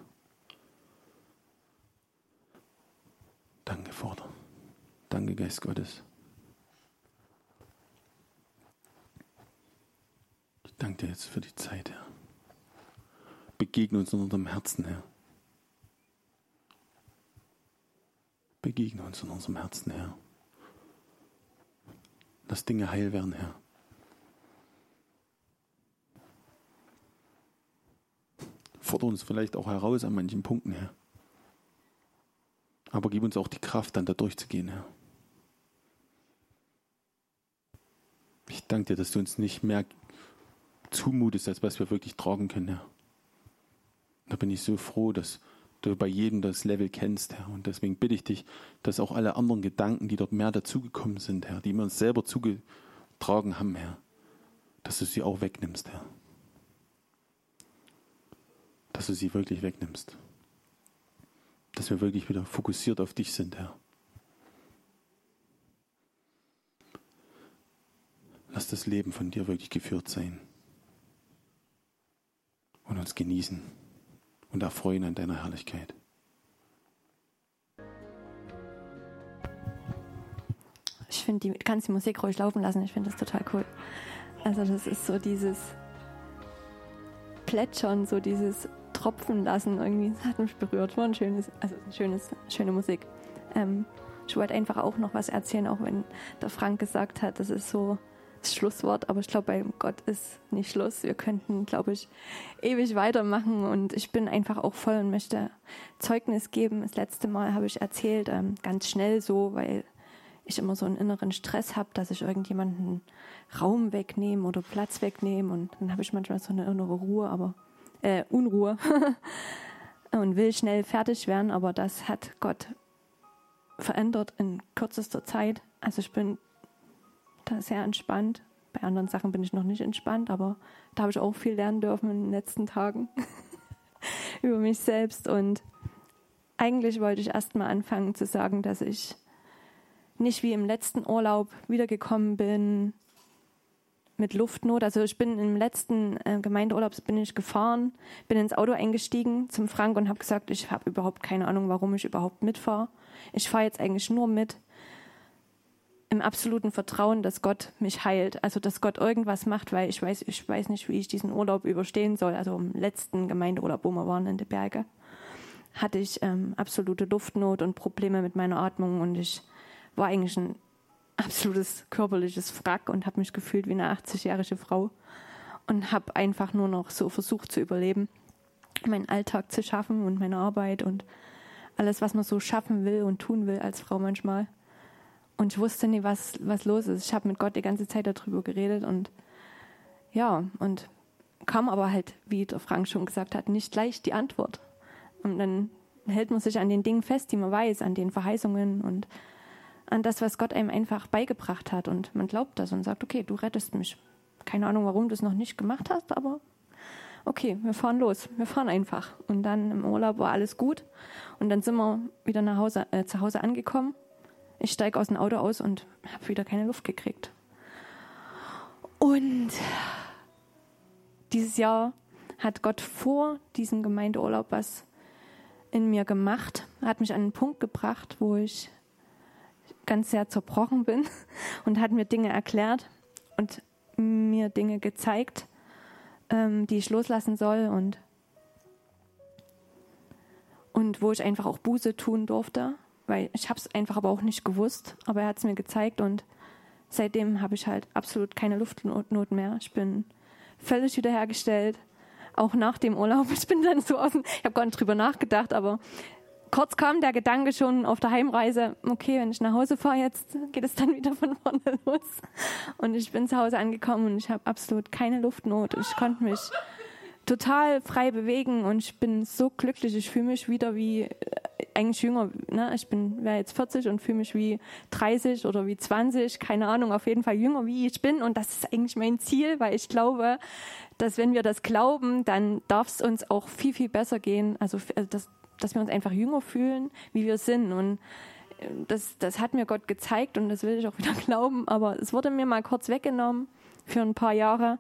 Danke, Vater. Danke, Geist Gottes. Ich danke dir jetzt für die Zeit, Herr. Begegne uns in unserem Herzen, Herr. Begegne uns in unserem Herzen, Herr. Lass Dinge heil werden, Herr. Fordere uns vielleicht auch heraus an manchen Punkten, Herr. Aber gib uns auch die Kraft, dann da durchzugehen, Herr. Ich danke dir, dass du uns nicht mehr zumutest, als was wir wirklich tragen können, Herr. Da bin ich so froh, dass du bei jedem das Level kennst, Herr. Und deswegen bitte ich dich, dass auch alle anderen Gedanken, die dort mehr dazugekommen sind, Herr, die wir uns selber zugetragen haben, Herr, dass du sie auch wegnimmst, Herr dass du sie wirklich wegnimmst. Dass wir wirklich wieder fokussiert auf dich sind, Herr. Lass das Leben von dir wirklich geführt sein und uns genießen und erfreuen an deiner Herrlichkeit. Ich finde, du kannst die Musik ruhig laufen lassen. Ich finde das total cool. Also das ist so dieses Plätschern, so dieses tropfen lassen. Irgendwie, das hat mich berührt. War ein schönes, also ein schönes, schöne Musik. Ähm, ich wollte einfach auch noch was erzählen, auch wenn der Frank gesagt hat, das ist so das Schlusswort, aber ich glaube, bei Gott ist nicht Schluss. Wir könnten, glaube ich, ewig weitermachen und ich bin einfach auch voll und möchte Zeugnis geben. Das letzte Mal habe ich erzählt, ähm, ganz schnell so, weil ich immer so einen inneren Stress habe, dass ich irgendjemanden Raum wegnehme oder Platz wegnehme und dann habe ich manchmal so eine innere Ruhe, aber äh, Unruhe und will schnell fertig werden, aber das hat Gott verändert in kürzester Zeit. Also ich bin da sehr entspannt. Bei anderen Sachen bin ich noch nicht entspannt, aber da habe ich auch viel lernen dürfen in den letzten Tagen über mich selbst. Und eigentlich wollte ich erst mal anfangen zu sagen, dass ich nicht wie im letzten Urlaub wiedergekommen bin, mit Luftnot. Also ich bin im letzten äh, Gemeindeurlaub bin ich gefahren, bin ins Auto eingestiegen zum Frank und habe gesagt, ich habe überhaupt keine Ahnung, warum ich überhaupt mitfahre. Ich fahre jetzt eigentlich nur mit im absoluten Vertrauen, dass Gott mich heilt, also dass Gott irgendwas macht, weil ich weiß, ich weiß nicht, wie ich diesen Urlaub überstehen soll. Also im letzten Gemeindeurlaub, wo wir waren in den Bergen, hatte ich ähm, absolute Luftnot und Probleme mit meiner Atmung und ich war eigentlich ein absolutes körperliches Wrack und habe mich gefühlt wie eine 80-jährige Frau und habe einfach nur noch so versucht zu überleben, meinen Alltag zu schaffen und meine Arbeit und alles, was man so schaffen will und tun will als Frau manchmal. Und ich wusste nie, was, was los ist. Ich habe mit Gott die ganze Zeit darüber geredet und ja, und kam aber halt, wie der Frank schon gesagt hat, nicht gleich die Antwort. Und dann hält man sich an den Dingen fest, die man weiß, an den Verheißungen und an das, was Gott einem einfach beigebracht hat. Und man glaubt das und sagt, okay, du rettest mich. Keine Ahnung, warum du es noch nicht gemacht hast, aber okay, wir fahren los, wir fahren einfach. Und dann im Urlaub war alles gut. Und dann sind wir wieder nach Hause, äh, zu Hause angekommen. Ich steige aus dem Auto aus und habe wieder keine Luft gekriegt. Und dieses Jahr hat Gott vor diesem Gemeindeurlaub was in mir gemacht, hat mich an einen Punkt gebracht, wo ich ganz sehr zerbrochen bin und hat mir Dinge erklärt und mir Dinge gezeigt, ähm, die ich loslassen soll und, und wo ich einfach auch Buße tun durfte, weil ich habe es einfach aber auch nicht gewusst, aber er hat es mir gezeigt und seitdem habe ich halt absolut keine Luftnot mehr. Ich bin völlig wiederhergestellt, auch nach dem Urlaub. Ich bin dann so aus ich habe gar nicht drüber nachgedacht, aber kurz kam der Gedanke schon auf der Heimreise, okay, wenn ich nach Hause fahre jetzt, geht es dann wieder von vorne los. Und ich bin zu Hause angekommen und ich habe absolut keine Luftnot. Ich konnte mich total frei bewegen und ich bin so glücklich. Ich fühle mich wieder wie äh, eigentlich jünger. Ne? Ich bin wäre jetzt 40 und fühle mich wie 30 oder wie 20, keine Ahnung, auf jeden Fall jünger wie ich bin. Und das ist eigentlich mein Ziel, weil ich glaube, dass wenn wir das glauben, dann darf es uns auch viel, viel besser gehen. Also, also das, dass wir uns einfach jünger fühlen, wie wir sind. Und äh, das, das hat mir Gott gezeigt und das will ich auch wieder glauben. Aber es wurde mir mal kurz weggenommen für ein paar Jahre.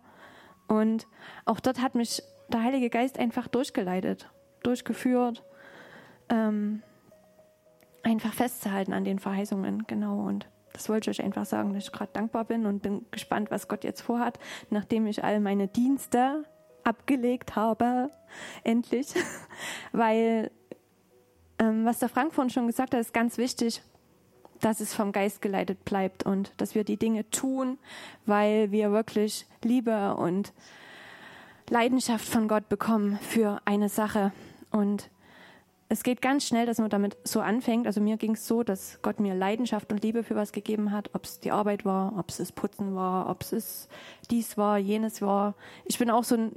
Und auch dort hat mich der Heilige Geist einfach durchgeleitet, durchgeführt. Ähm, einfach festzuhalten an den Verheißungen, genau. Und das wollte ich euch einfach sagen, dass ich gerade dankbar bin und bin gespannt, was Gott jetzt vorhat, nachdem ich all meine Dienste abgelegt habe, endlich, weil ähm, was der Frank vorhin schon gesagt hat, ist ganz wichtig, dass es vom Geist geleitet bleibt und dass wir die Dinge tun, weil wir wirklich Liebe und Leidenschaft von Gott bekommen für eine Sache. Und es geht ganz schnell, dass man damit so anfängt. Also mir ging es so, dass Gott mir Leidenschaft und Liebe für was gegeben hat, ob es die Arbeit war, ob es das Putzen war, ob es dies war, jenes war. Ich bin auch so ein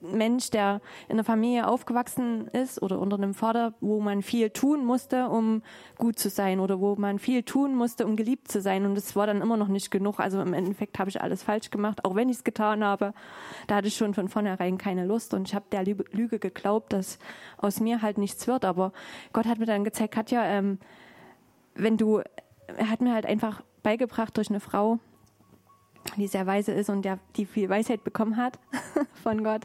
Mensch, der in einer Familie aufgewachsen ist oder unter einem Vater, wo man viel tun musste, um gut zu sein oder wo man viel tun musste, um geliebt zu sein. Und es war dann immer noch nicht genug. Also im Endeffekt habe ich alles falsch gemacht, auch wenn ich es getan habe. Da hatte ich schon von vornherein keine Lust und ich habe der Lüge geglaubt, dass aus mir halt nichts wird aber Gott hat mir dann gezeigt, Katja, ähm, wenn du, er hat mir halt einfach beigebracht durch eine Frau, die sehr weise ist und der, die viel Weisheit bekommen hat von Gott,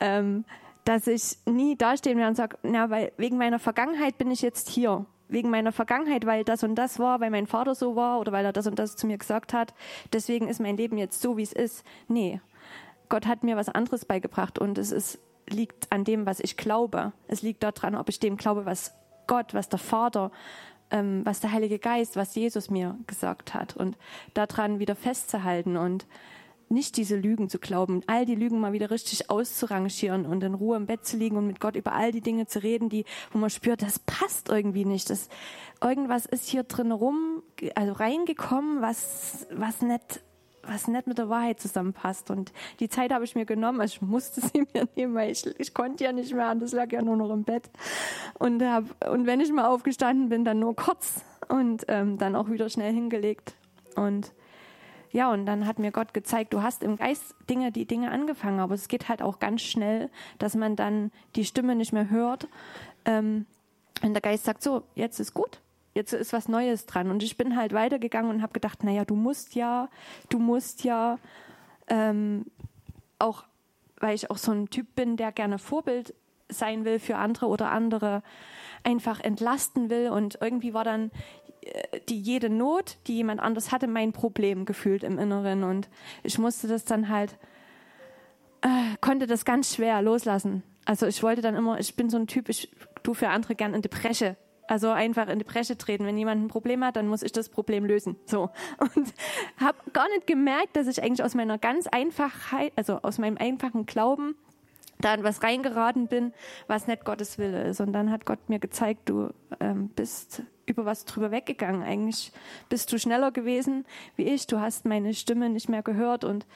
ähm, dass ich nie dastehen werde und sage, na, weil wegen meiner Vergangenheit bin ich jetzt hier. Wegen meiner Vergangenheit, weil das und das war, weil mein Vater so war oder weil er das und das zu mir gesagt hat. Deswegen ist mein Leben jetzt so, wie es ist. Nee. Gott hat mir was anderes beigebracht und es ist liegt an dem, was ich glaube. Es liegt daran, ob ich dem glaube, was Gott, was der Vater, ähm, was der Heilige Geist, was Jesus mir gesagt hat. Und daran wieder festzuhalten und nicht diese Lügen zu glauben, all die Lügen mal wieder richtig auszurangieren und in Ruhe im Bett zu liegen und mit Gott über all die Dinge zu reden, die, wo man spürt, das passt irgendwie nicht. Das, irgendwas ist hier drin rum, also reingekommen, was, was nicht was nicht mit der Wahrheit zusammenpasst. Und die Zeit habe ich mir genommen, also ich musste sie mir nehmen, weil ich, ich konnte ja nicht mehr, und das lag ja nur noch im Bett. Und, hab, und wenn ich mal aufgestanden bin, dann nur kurz und ähm, dann auch wieder schnell hingelegt. Und ja, und dann hat mir Gott gezeigt, du hast im Geist Dinge, die Dinge angefangen, aber es geht halt auch ganz schnell, dass man dann die Stimme nicht mehr hört. Ähm, und der Geist sagt so, jetzt ist gut, jetzt ist was Neues dran. Und ich bin halt weitergegangen und habe gedacht, naja, du musst ja, du musst ja ähm, auch, weil ich auch so ein Typ bin, der gerne Vorbild sein will für andere oder andere einfach entlasten will. Und irgendwie war dann äh, die jede Not, die jemand anders hatte, mein Problem gefühlt im Inneren. Und ich musste das dann halt, äh, konnte das ganz schwer loslassen. Also ich wollte dann immer, ich bin so ein Typ, ich tu für andere gern in die Bresche. Also einfach in die Bresche treten. Wenn jemand ein Problem hat, dann muss ich das Problem lösen. So. Und habe gar nicht gemerkt, dass ich eigentlich aus meiner ganz Einfachheit, also aus meinem einfachen Glauben, da in was reingeraten bin, was nicht Gottes Wille ist. Und dann hat Gott mir gezeigt, du ähm, bist über was drüber weggegangen. Eigentlich bist du schneller gewesen wie ich. Du hast meine Stimme nicht mehr gehört und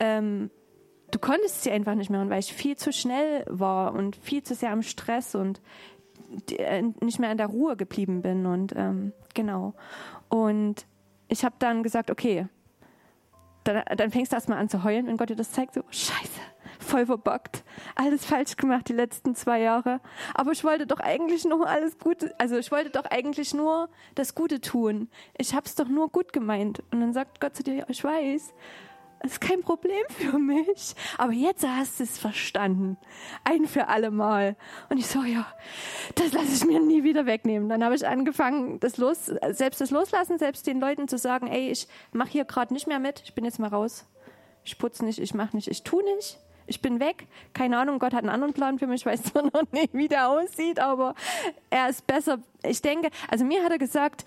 ähm, du konntest sie einfach nicht mehr. Und weil ich viel zu schnell war und viel zu sehr am Stress und nicht mehr in der Ruhe geblieben bin. Und ähm, genau. Und ich habe dann gesagt, okay, dann, dann fängst du erstmal an zu heulen, wenn Gott dir das zeigt, so, scheiße voll verbockt. Alles falsch gemacht die letzten zwei Jahre. Aber ich wollte doch eigentlich nur alles Gute, also ich wollte doch eigentlich nur das Gute tun. Ich hab's doch nur gut gemeint. Und dann sagt Gott zu dir, ich weiß, ist kein Problem für mich. Aber jetzt hast du es verstanden. Ein für alle Mal. Und ich so, ja, das lasse ich mir nie wieder wegnehmen. Dann habe ich angefangen, das los, selbst das Loslassen, selbst den Leuten zu sagen, ey, ich mache hier gerade nicht mehr mit, ich bin jetzt mal raus. Ich putze nicht, ich mache nicht, ich tu nicht ich bin weg. Keine Ahnung, Gott hat einen anderen Plan für mich. Ich weiß zwar noch nicht, wie der aussieht, aber er ist besser. Ich denke, also mir hat er gesagt,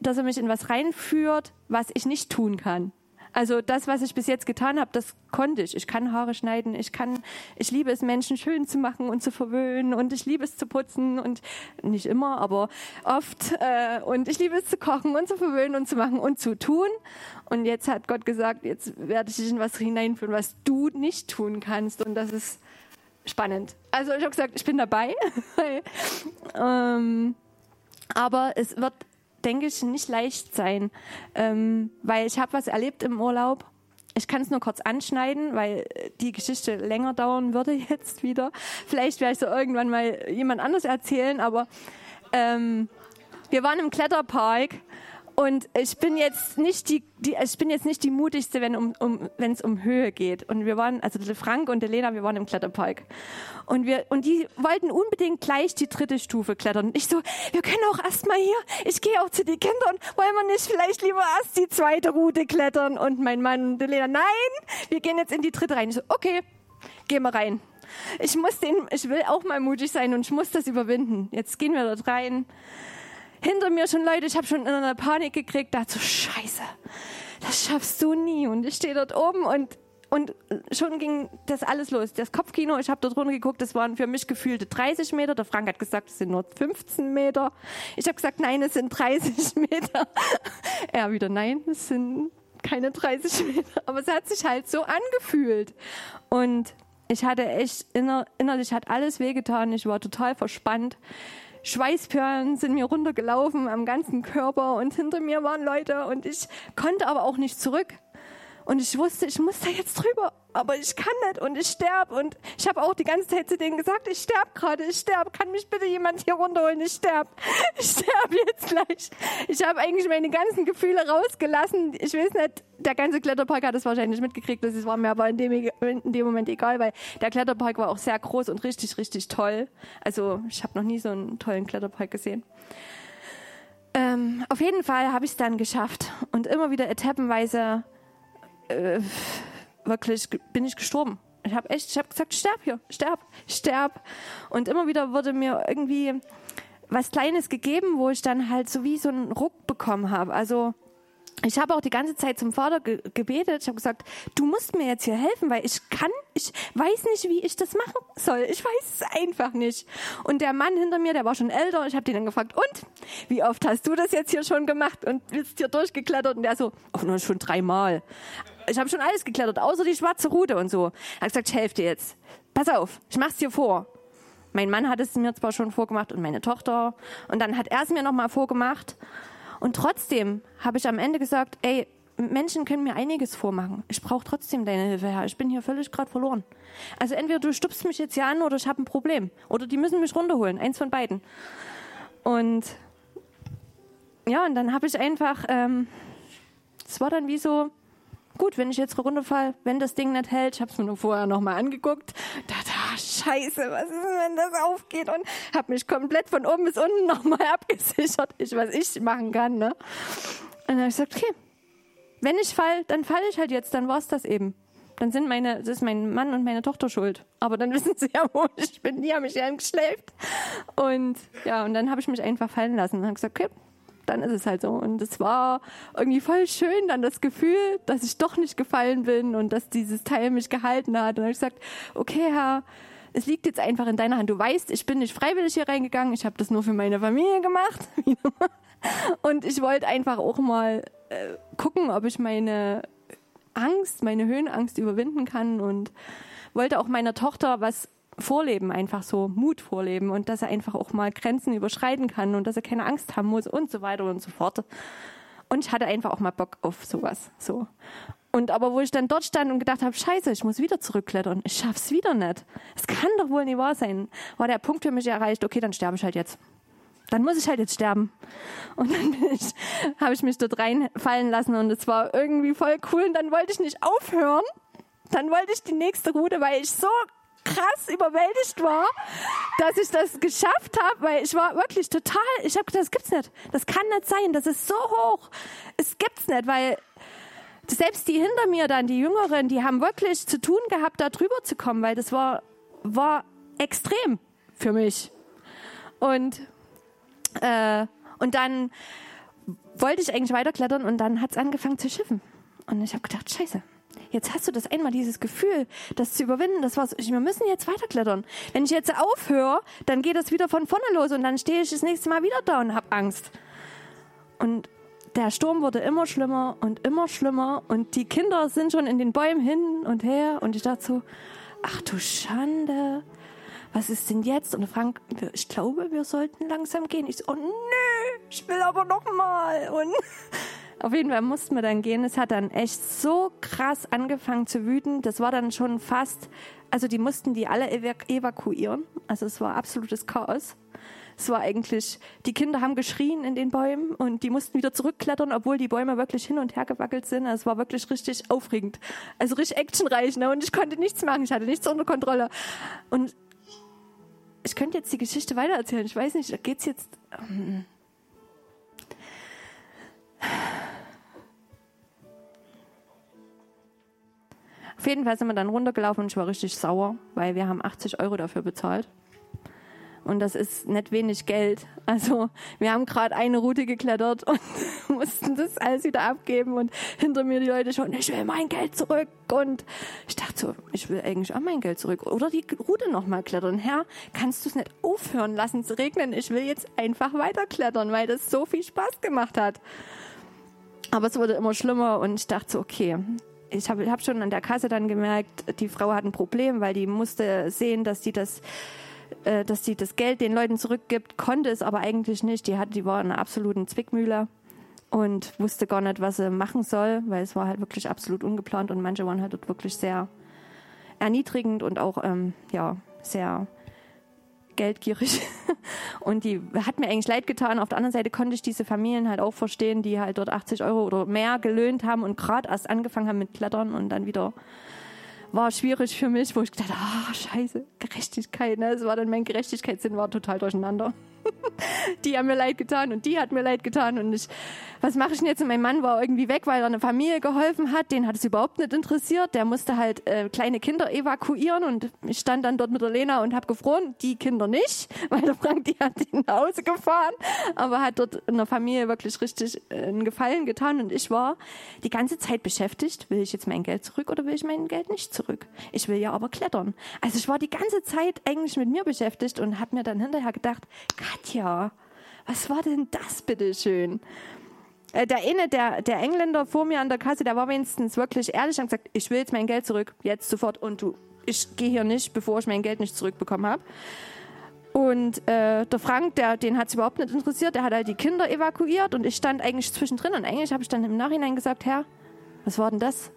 dass er mich in was reinführt, was ich nicht tun kann. Also das, was ich bis jetzt getan habe, das konnte ich. Ich kann Haare schneiden, ich kann, ich liebe es, Menschen schön zu machen und zu verwöhnen und ich liebe es zu putzen und nicht immer, aber oft. Äh, und ich liebe es zu kochen und zu verwöhnen und zu machen und zu tun. Und jetzt hat Gott gesagt, jetzt werde ich dich in was hineinführen, was du nicht tun kannst. Und das ist spannend. Also ich habe gesagt, ich bin dabei. ähm, aber es wird denke ich, nicht leicht sein, ähm, weil ich habe was erlebt im Urlaub. Ich kann es nur kurz anschneiden, weil die Geschichte länger dauern würde jetzt wieder. Vielleicht werde ich so irgendwann mal jemand anders erzählen, aber ähm, wir waren im Kletterpark und ich bin jetzt nicht die, die ich bin jetzt nicht die mutigste, wenn um, um es um Höhe geht. Und wir waren, also Frank und Lena, wir waren im Kletterpark. Und wir und die wollten unbedingt gleich die dritte Stufe klettern. Und ich so, wir können auch erstmal hier. Ich gehe auch zu den Kindern. Wollen wir nicht vielleicht lieber erst die zweite Route klettern? Und mein Mann und Lena, nein, wir gehen jetzt in die dritte rein. Ich so, okay, gehen wir rein. Ich muss den, ich will auch mal mutig sein und ich muss das überwinden. Jetzt gehen wir dort rein hinter mir schon Leute, ich habe schon in einer Panik gekriegt, dachte so, scheiße, das schaffst du nie. Und ich stehe dort oben und, und schon ging das alles los. Das Kopfkino, ich habe dort runter geguckt, das waren für mich gefühlte 30 Meter. Der Frank hat gesagt, es sind nur 15 Meter. Ich habe gesagt, nein, es sind 30 Meter. Er wieder, nein, es sind keine 30 Meter. Aber es hat sich halt so angefühlt. Und ich hatte echt, inner, innerlich hat alles wehgetan. Ich war total verspannt. Schweißperlen sind mir runtergelaufen am ganzen Körper und hinter mir waren Leute und ich konnte aber auch nicht zurück. Und ich wusste, ich muss da jetzt drüber, aber ich kann nicht und ich sterbe. Und ich habe auch die ganze Zeit zu denen gesagt, ich sterbe gerade, ich sterbe. Kann mich bitte jemand hier runterholen? Ich sterbe. Ich sterbe jetzt gleich. Ich habe eigentlich meine ganzen Gefühle rausgelassen. Ich weiß nicht, der ganze Kletterpark hat es wahrscheinlich mitgekriegt. Das war mir aber in dem, in dem Moment egal, weil der Kletterpark war auch sehr groß und richtig, richtig toll. Also ich habe noch nie so einen tollen Kletterpark gesehen. Ähm, auf jeden Fall habe ich es dann geschafft und immer wieder etappenweise äh, wirklich bin ich gestorben. Ich habe echt, ich habe gesagt, sterb hier, sterb, sterb. Und immer wieder wurde mir irgendwie was Kleines gegeben, wo ich dann halt so wie so einen Ruck bekommen habe. Also ich habe auch die ganze Zeit zum Vater ge gebetet. Ich habe gesagt, du musst mir jetzt hier helfen, weil ich kann, ich weiß nicht, wie ich das machen soll. Ich weiß es einfach nicht. Und der Mann hinter mir, der war schon älter. Ich habe den dann gefragt, und wie oft hast du das jetzt hier schon gemacht und bist hier durchgeklettert? Und der so, oh, nur schon dreimal. Ich habe schon alles geklettert, außer die schwarze Route und so. Er hat gesagt, ich helfe dir jetzt. Pass auf, ich mach's dir vor. Mein Mann hat es mir zwar schon vorgemacht und meine Tochter. Und dann hat er es mir nochmal vorgemacht. Und trotzdem habe ich am Ende gesagt, ey, Menschen können mir einiges vormachen. Ich brauche trotzdem deine Hilfe, Herr. Ich bin hier völlig gerade verloren. Also entweder du stupst mich jetzt hier an oder ich habe ein Problem. Oder die müssen mich runterholen. Eins von beiden. Und ja, und dann habe ich einfach, ähm, es war dann wie so, gut, wenn ich jetzt runterfall, wenn das Ding nicht hält, ich habe es mir nur vorher nochmal angeguckt, dachte, ah, scheiße, was ist wenn das aufgeht? Und habe mich komplett von oben bis unten nochmal abgesichert, ich, was ich machen kann. Ne? Und dann habe ich gesagt, okay, wenn ich fall, dann falle ich halt jetzt, dann war es das eben. Dann sind meine, das ist mein Mann und meine Tochter schuld. Aber dann wissen sie ja, wo ich bin. Die haben mich ja geschläft. Und ja, und dann habe ich mich einfach fallen lassen und habe gesagt, okay, dann ist es halt so. Und es war irgendwie voll schön, dann das Gefühl, dass ich doch nicht gefallen bin und dass dieses Teil mich gehalten hat. Und dann habe ich gesagt, okay, Herr, es liegt jetzt einfach in deiner Hand. Du weißt, ich bin nicht freiwillig hier reingegangen, ich habe das nur für meine Familie gemacht. und ich wollte einfach auch mal äh, gucken, ob ich meine Angst, meine Höhenangst überwinden kann und wollte auch meiner Tochter was vorleben, einfach so Mut vorleben und dass er einfach auch mal Grenzen überschreiten kann und dass er keine Angst haben muss und so weiter und so fort. Und ich hatte einfach auch mal Bock auf sowas, so. Und aber wo ich dann dort stand und gedacht habe, scheiße, ich muss wieder zurückklettern, ich schaff's wieder nicht. Es kann doch wohl nicht wahr sein. War der Punkt für mich erreicht, okay, dann sterbe ich halt jetzt. Dann muss ich halt jetzt sterben. Und dann ich, habe ich mich dort reinfallen lassen und es war irgendwie voll cool und dann wollte ich nicht aufhören. Dann wollte ich die nächste Route, weil ich so krass überwältigt war, dass ich das geschafft habe, weil ich war wirklich total, ich habe gedacht, das gibt's nicht. Das kann nicht sein, das ist so hoch. Es gibt's nicht, weil selbst die hinter mir dann, die Jüngeren, die haben wirklich zu tun gehabt, da drüber zu kommen, weil das war, war extrem für mich. Und, äh, und dann wollte ich eigentlich weiterklettern und dann hat es angefangen zu schiffen. Und ich habe gedacht, scheiße, jetzt hast du das einmal dieses Gefühl, das zu überwinden, das war's. Wir müssen jetzt weiterklettern. Wenn ich jetzt aufhöre, dann geht das wieder von vorne los und dann stehe ich das nächste Mal wieder da und habe Angst. Und der Sturm wurde immer schlimmer und immer schlimmer und die Kinder sind schon in den Bäumen hin und her und ich dachte so, ach du Schande, was ist denn jetzt? Und Frank, ich glaube, wir sollten langsam gehen. Ich so, oh nö, ich will aber noch mal. Und auf jeden Fall mussten wir dann gehen. Es hat dann echt so krass angefangen zu wüten. Das war dann schon fast, also die mussten die alle evakuieren. Also es war absolutes Chaos. Es war eigentlich, die Kinder haben geschrien in den Bäumen und die mussten wieder zurückklettern, obwohl die Bäume wirklich hin und her gewackelt sind. Also es war wirklich richtig aufregend. Also richtig actionreich, ne? Und ich konnte nichts machen. Ich hatte nichts unter Kontrolle. Und ich könnte jetzt die Geschichte weitererzählen. Ich weiß nicht, geht's jetzt. Ähm, Auf jeden Fall sind wir dann runtergelaufen und ich war richtig sauer, weil wir haben 80 Euro dafür bezahlt. Und das ist nicht wenig Geld. Also wir haben gerade eine Route geklettert und mussten das alles wieder abgeben. Und hinter mir die Leute schon, ich will mein Geld zurück. Und ich dachte so, ich will eigentlich auch mein Geld zurück. Oder die Route nochmal klettern. Herr, kannst du es nicht aufhören lassen zu regnen? Ich will jetzt einfach weiterklettern, weil das so viel Spaß gemacht hat. Aber es wurde immer schlimmer und ich dachte so, okay, ich habe hab schon an der Kasse dann gemerkt, die Frau hat ein Problem, weil die musste sehen, dass sie das äh, dass sie das Geld den Leuten zurückgibt, konnte es aber eigentlich nicht. Die, hat, die war in einer absoluten Zwickmühle und wusste gar nicht, was sie machen soll, weil es war halt wirklich absolut ungeplant und manche waren halt dort wirklich sehr erniedrigend und auch ähm, ja sehr geldgierig. Und die hat mir eigentlich leid getan. Auf der anderen Seite konnte ich diese Familien halt auch verstehen, die halt dort 80 Euro oder mehr gelöhnt haben und gerade erst angefangen haben mit Klettern und dann wieder war schwierig für mich, wo ich gedacht ah, scheiße, Gerechtigkeit, ne? Es war dann mein Gerechtigkeitssinn war total durcheinander. die haben mir leid getan und die hat mir leid getan und ich, was mache ich denn jetzt? Und mein Mann war irgendwie weg, weil er eine Familie geholfen hat. Den hat es überhaupt nicht interessiert. Der musste halt äh, kleine Kinder evakuieren und ich stand dann dort mit der Lena und habe gefroren. Die Kinder nicht, weil der Frank die hat ihn nach Hause gefahren, aber hat dort in der Familie wirklich richtig äh, einen Gefallen getan und ich war die ganze Zeit beschäftigt. Will ich jetzt mein Geld zurück oder will ich mein Geld nicht zurück? Ich will ja aber klettern. Also ich war die ganze Zeit eigentlich mit mir beschäftigt und habe mir dann hinterher gedacht, Katja, was war denn das bitte schön? Äh, der eine, der, der Engländer vor mir an der Kasse, der war wenigstens wirklich ehrlich und gesagt, ich will jetzt mein Geld zurück, jetzt sofort und du, ich gehe hier nicht, bevor ich mein Geld nicht zurückbekommen habe. Und äh, der Frank, der, den hat es überhaupt nicht interessiert, der hat halt die Kinder evakuiert und ich stand eigentlich zwischendrin und eigentlich habe ich dann im Nachhinein gesagt, Herr, was war denn das?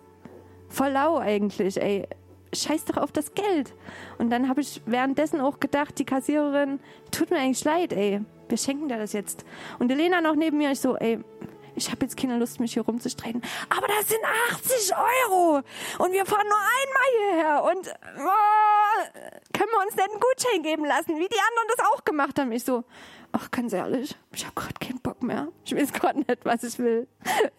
Voll lau eigentlich, ey scheiß doch auf das Geld. Und dann habe ich währenddessen auch gedacht, die Kassiererin, tut mir eigentlich leid, ey, wir schenken dir das jetzt. Und Elena noch neben mir, ich so, ey, ich habe jetzt keine Lust, mich hier rumzustreiten. Aber das sind 80 Euro und wir fahren nur einmal hierher und oh, können wir uns denn einen Gutschein geben lassen, wie die anderen das auch gemacht haben. Ich so, ach ganz ehrlich, ich habe gerade keinen Bock mehr. Ich weiß gerade nicht, was ich will.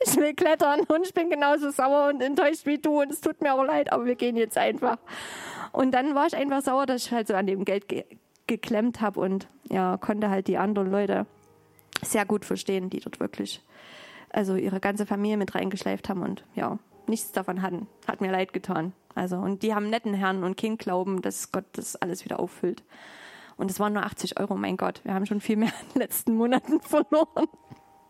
Ich will klettern und ich bin genauso sauer und enttäuscht wie du und es tut mir auch leid, aber wir gehen jetzt einfach. Und dann war ich einfach sauer, dass ich halt so an dem Geld ge geklemmt habe und ja, konnte halt die anderen Leute sehr gut verstehen, die dort wirklich also ihre ganze Familie mit reingeschleift haben und ja, nichts davon hatten. Hat mir leid getan. Also, und die haben netten Herrn und Kind glauben, dass Gott das alles wieder auffüllt. Und es waren nur 80 Euro, mein Gott. Wir haben schon viel mehr in den letzten Monaten verloren.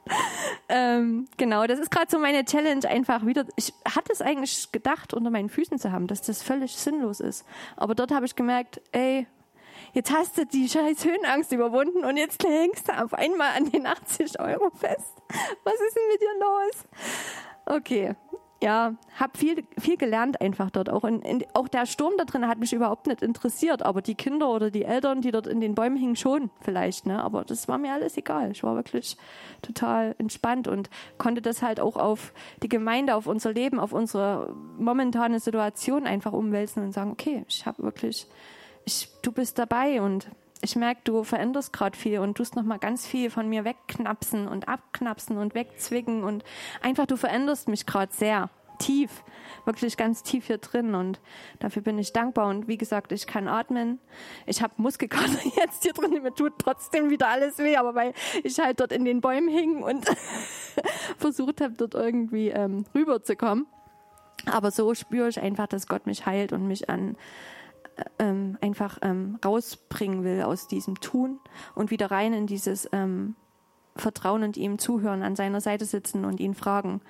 ähm, genau, das ist gerade so meine Challenge, einfach wieder. Ich hatte es eigentlich gedacht, unter meinen Füßen zu haben, dass das völlig sinnlos ist. Aber dort habe ich gemerkt, ey, jetzt hast du die scheiß Höhenangst überwunden und jetzt hängst du auf einmal an den 80 Euro fest. Was ist denn mit dir los? Okay, ja, habe viel, viel gelernt einfach dort auch. Und in, auch der Sturm da drin hat mich überhaupt nicht interessiert, aber die Kinder oder die Eltern, die dort in den Bäumen hingen, schon vielleicht. Ne? Aber das war mir alles egal. Ich war wirklich total entspannt und konnte das halt auch auf die Gemeinde, auf unser Leben, auf unsere momentane Situation einfach umwälzen und sagen, okay, ich habe wirklich ich, du bist dabei und ich merke, du veränderst gerade viel und tust noch mal ganz viel von mir wegknapsen und abknapsen und wegzwicken und einfach du veränderst mich gerade sehr tief, wirklich ganz tief hier drin und dafür bin ich dankbar und wie gesagt, ich kann atmen. Ich habe Muskelkater jetzt hier drin, mir tut trotzdem wieder alles weh, aber weil ich halt dort in den Bäumen hing und versucht habe, dort irgendwie ähm, rüberzukommen. Aber so spüre ich einfach, dass Gott mich heilt und mich an ähm, einfach ähm, rausbringen will aus diesem Tun und wieder rein in dieses ähm, Vertrauen und ihm zuhören, an seiner Seite sitzen und ihn fragen,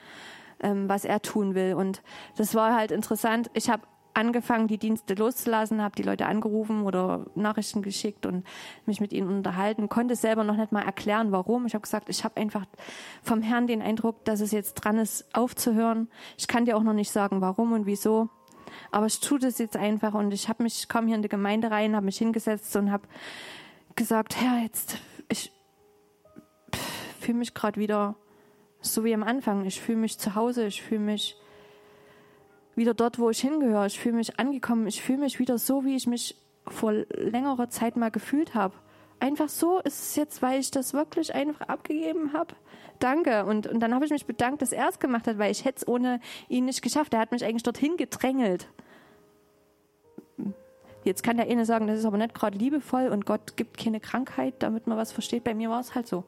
ähm, was er tun will. Und das war halt interessant. Ich habe angefangen, die Dienste loszulassen, habe die Leute angerufen oder Nachrichten geschickt und mich mit ihnen unterhalten, konnte selber noch nicht mal erklären, warum. Ich habe gesagt, ich habe einfach vom Herrn den Eindruck, dass es jetzt dran ist, aufzuhören. Ich kann dir auch noch nicht sagen, warum und wieso. Aber ich tue das jetzt einfach und ich habe mich, komme hier in die Gemeinde rein, habe mich hingesetzt und habe gesagt, Herr, jetzt, ich fühle mich gerade wieder so wie am Anfang. Ich fühle mich zu Hause, ich fühle mich wieder dort, wo ich hingehöre. Ich fühle mich angekommen, ich fühle mich wieder so, wie ich mich vor längerer Zeit mal gefühlt habe. Einfach so ist es jetzt, weil ich das wirklich einfach abgegeben habe danke. Und, und dann habe ich mich bedankt, dass er es gemacht hat, weil ich hätte es ohne ihn nicht geschafft. Er hat mich eigentlich dorthin gedrängelt. Jetzt kann der eine sagen, das ist aber nicht gerade liebevoll und Gott gibt keine Krankheit, damit man was versteht. Bei mir war es halt so.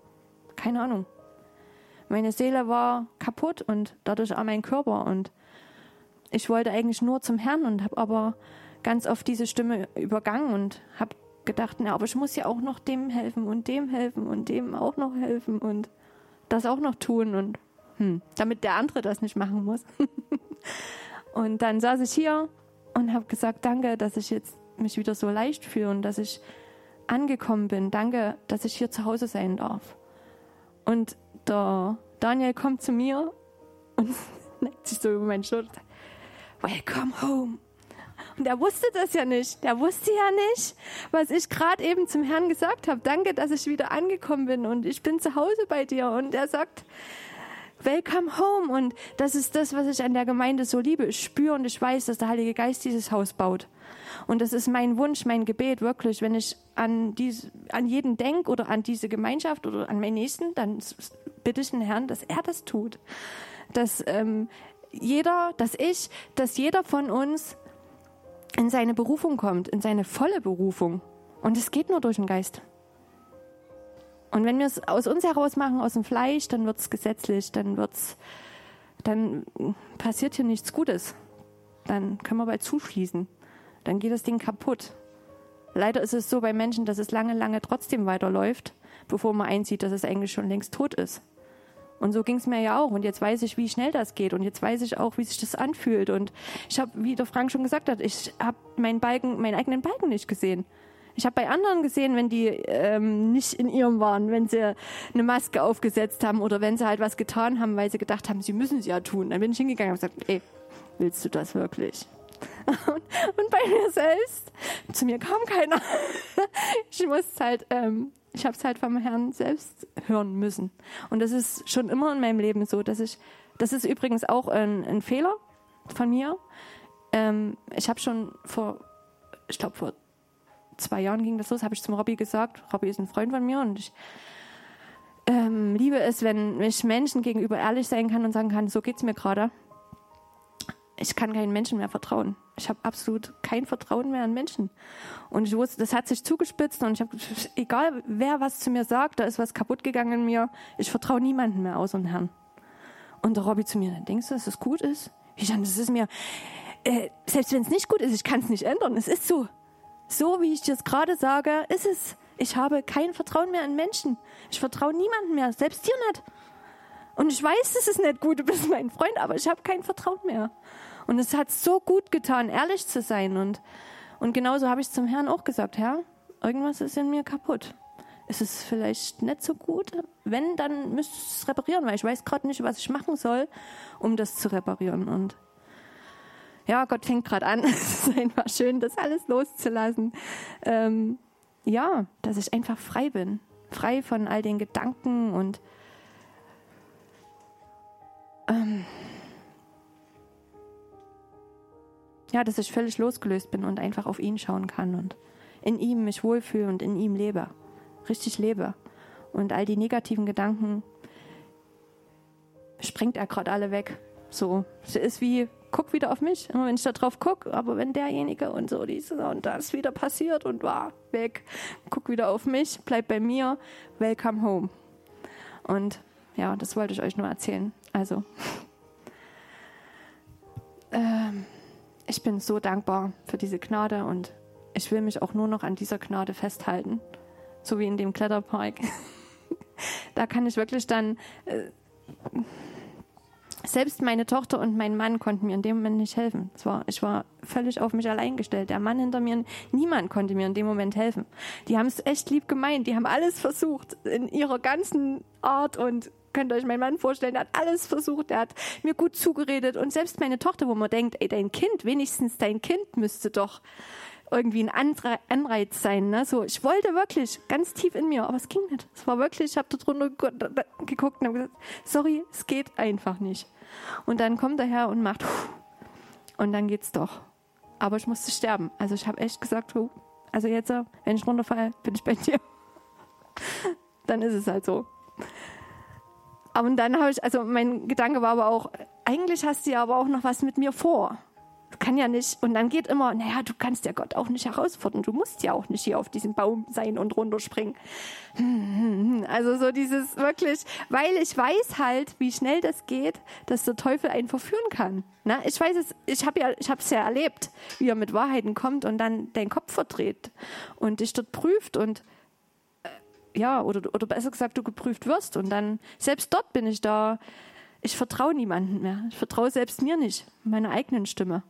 Keine Ahnung. Meine Seele war kaputt und dadurch auch mein Körper. Und ich wollte eigentlich nur zum Herrn und habe aber ganz oft diese Stimme übergangen und habe gedacht, na, aber ich muss ja auch noch dem helfen und dem helfen und dem auch noch helfen und das auch noch tun und hm, damit der andere das nicht machen muss. und dann saß ich hier und habe gesagt, danke, dass ich jetzt mich wieder so leicht fühle und dass ich angekommen bin. Danke, dass ich hier zu Hause sein darf. Und der Daniel kommt zu mir und neckt sich so über meinen Schulter. Welcome home. Und er wusste das ja nicht. Der wusste ja nicht, was ich gerade eben zum Herrn gesagt habe. Danke, dass ich wieder angekommen bin und ich bin zu Hause bei dir. Und er sagt, Welcome home. Und das ist das, was ich an der Gemeinde so liebe. Ich spüre und ich weiß, dass der Heilige Geist dieses Haus baut. Und das ist mein Wunsch, mein Gebet, wirklich. Wenn ich an, diese, an jeden denke oder an diese Gemeinschaft oder an meinen Nächsten, dann bitte ich den Herrn, dass er das tut. Dass ähm, jeder, dass ich, dass jeder von uns in seine Berufung kommt, in seine volle Berufung. Und es geht nur durch den Geist. Und wenn wir es aus uns heraus machen, aus dem Fleisch, dann wird es gesetzlich, dann wird's, dann passiert hier nichts Gutes. Dann können wir bald zuschließen. Dann geht das Ding kaputt. Leider ist es so bei Menschen, dass es lange, lange trotzdem weiterläuft, bevor man einsieht, dass es eigentlich schon längst tot ist. Und so ging es mir ja auch. Und jetzt weiß ich, wie schnell das geht. Und jetzt weiß ich auch, wie sich das anfühlt. Und ich habe, wie der Frank schon gesagt hat, ich habe meinen Balken, meinen eigenen Balken nicht gesehen. Ich habe bei anderen gesehen, wenn die ähm, nicht in ihrem waren, wenn sie eine Maske aufgesetzt haben oder wenn sie halt was getan haben, weil sie gedacht haben, sie müssen es ja tun. Dann bin ich hingegangen und gesagt, ey, willst du das wirklich? Und, bei mir selbst, zu mir kam keiner. Ich musste halt ähm, Ich habe es halt vom Herrn selbst hören müssen. Und das ist schon immer in meinem Leben so, dass ich, das ist übrigens auch ein, ein Fehler von mir. Ähm, ich habe schon vor, ich glaube vor zwei Jahren ging das los, habe ich zum Robby gesagt. Robby ist ein Freund von mir und ich ähm, liebe es, wenn ich Menschen gegenüber ehrlich sein kann und sagen kann, so geht es mir gerade. Ich kann keinen Menschen mehr vertrauen. Ich habe absolut kein Vertrauen mehr an Menschen. Und ich wusste, das hat sich zugespitzt und ich habe, egal wer was zu mir sagt, da ist was kaputt gegangen in mir. Ich vertraue niemanden mehr außer dem Herrn. Und der Robby zu mir, denkst du, dass es gut ist? Ich dachte, das ist mir, äh, selbst wenn es nicht gut ist, ich kann es nicht ändern. Es ist so. So wie ich dir es gerade sage, ist es. Ich habe kein Vertrauen mehr in Menschen. Ich vertraue niemandem mehr, selbst dir nicht. Und ich weiß, es ist nicht gut, du bist mein Freund, aber ich habe kein Vertrauen mehr. Und es hat so gut getan, ehrlich zu sein. Und, und genauso habe ich zum Herrn auch gesagt, Herr, irgendwas ist in mir kaputt. Ist es vielleicht nicht so gut? Wenn, dann müsste ich es reparieren, weil ich weiß gerade nicht, was ich machen soll, um das zu reparieren. Und ja, Gott fängt gerade an. es ist einfach schön, das alles loszulassen. Ähm, ja, dass ich einfach frei bin. Frei von all den Gedanken und ähm, ja, dass ich völlig losgelöst bin und einfach auf ihn schauen kann und in ihm mich wohlfühle und in ihm lebe. Richtig lebe. Und all die negativen Gedanken sprengt er gerade alle weg. So, es ist wie guck wieder auf mich, immer wenn ich da drauf gucke, aber wenn derjenige und so dieses und das wieder passiert und war weg, guck wieder auf mich, bleib bei mir, welcome home. Und ja, das wollte ich euch nur erzählen. Also, ähm, ich bin so dankbar für diese Gnade und ich will mich auch nur noch an dieser Gnade festhalten, so wie in dem Kletterpark. da kann ich wirklich dann äh, selbst meine Tochter und mein Mann konnten mir in dem Moment nicht helfen. War, ich war völlig auf mich allein gestellt. Der Mann hinter mir, niemand konnte mir in dem Moment helfen. Die haben es echt lieb gemeint. Die haben alles versucht in ihrer ganzen Art und könnt euch meinen Mann vorstellen, der hat alles versucht, der hat mir gut zugeredet und selbst meine Tochter, wo man denkt, ey, dein Kind, wenigstens dein Kind müsste doch irgendwie ein Anreiz sein. Ne? So, ich wollte wirklich ganz tief in mir, aber es ging nicht. Es war wirklich, ich habe da drunter geguckt und habe gesagt, sorry, es geht einfach nicht. Und dann kommt er her und macht und dann geht's doch. Aber ich musste sterben. Also ich habe echt gesagt, also jetzt, wenn ich runterfalle, bin ich bei dir. dann ist es halt so. Aber dann habe ich, also mein Gedanke war aber auch, eigentlich hast du ja aber auch noch was mit mir vor kann ja nicht. Und dann geht immer, naja, du kannst ja Gott auch nicht herausfordern. Du musst ja auch nicht hier auf diesem Baum sein und runterspringen. Also so dieses wirklich, weil ich weiß halt, wie schnell das geht, dass der Teufel einen verführen kann. Na, ich weiß es, ich habe ja, ich habe es ja erlebt, wie er mit Wahrheiten kommt und dann deinen Kopf verdreht und dich dort prüft und ja, oder, oder besser gesagt, du geprüft wirst. Und dann, selbst dort bin ich da, ich vertraue niemandem mehr. Ich vertraue selbst mir nicht, meiner eigenen Stimme.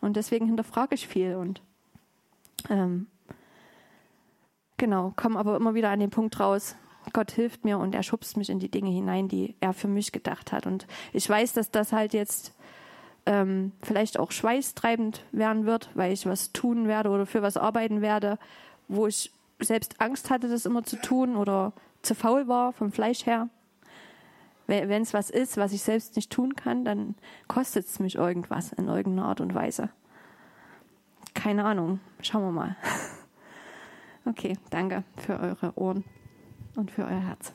Und deswegen hinterfrage ich viel und ähm, genau, komme aber immer wieder an den Punkt raus, Gott hilft mir und er schubst mich in die Dinge hinein, die er für mich gedacht hat. Und ich weiß, dass das halt jetzt ähm, vielleicht auch schweißtreibend werden wird, weil ich was tun werde oder für was arbeiten werde, wo ich selbst Angst hatte, das immer zu tun oder zu faul war vom Fleisch her. Wenn es was ist, was ich selbst nicht tun kann, dann kostet es mich irgendwas in irgendeiner Art und Weise. Keine Ahnung. Schauen wir mal. Okay, danke für eure Ohren und für euer Herz.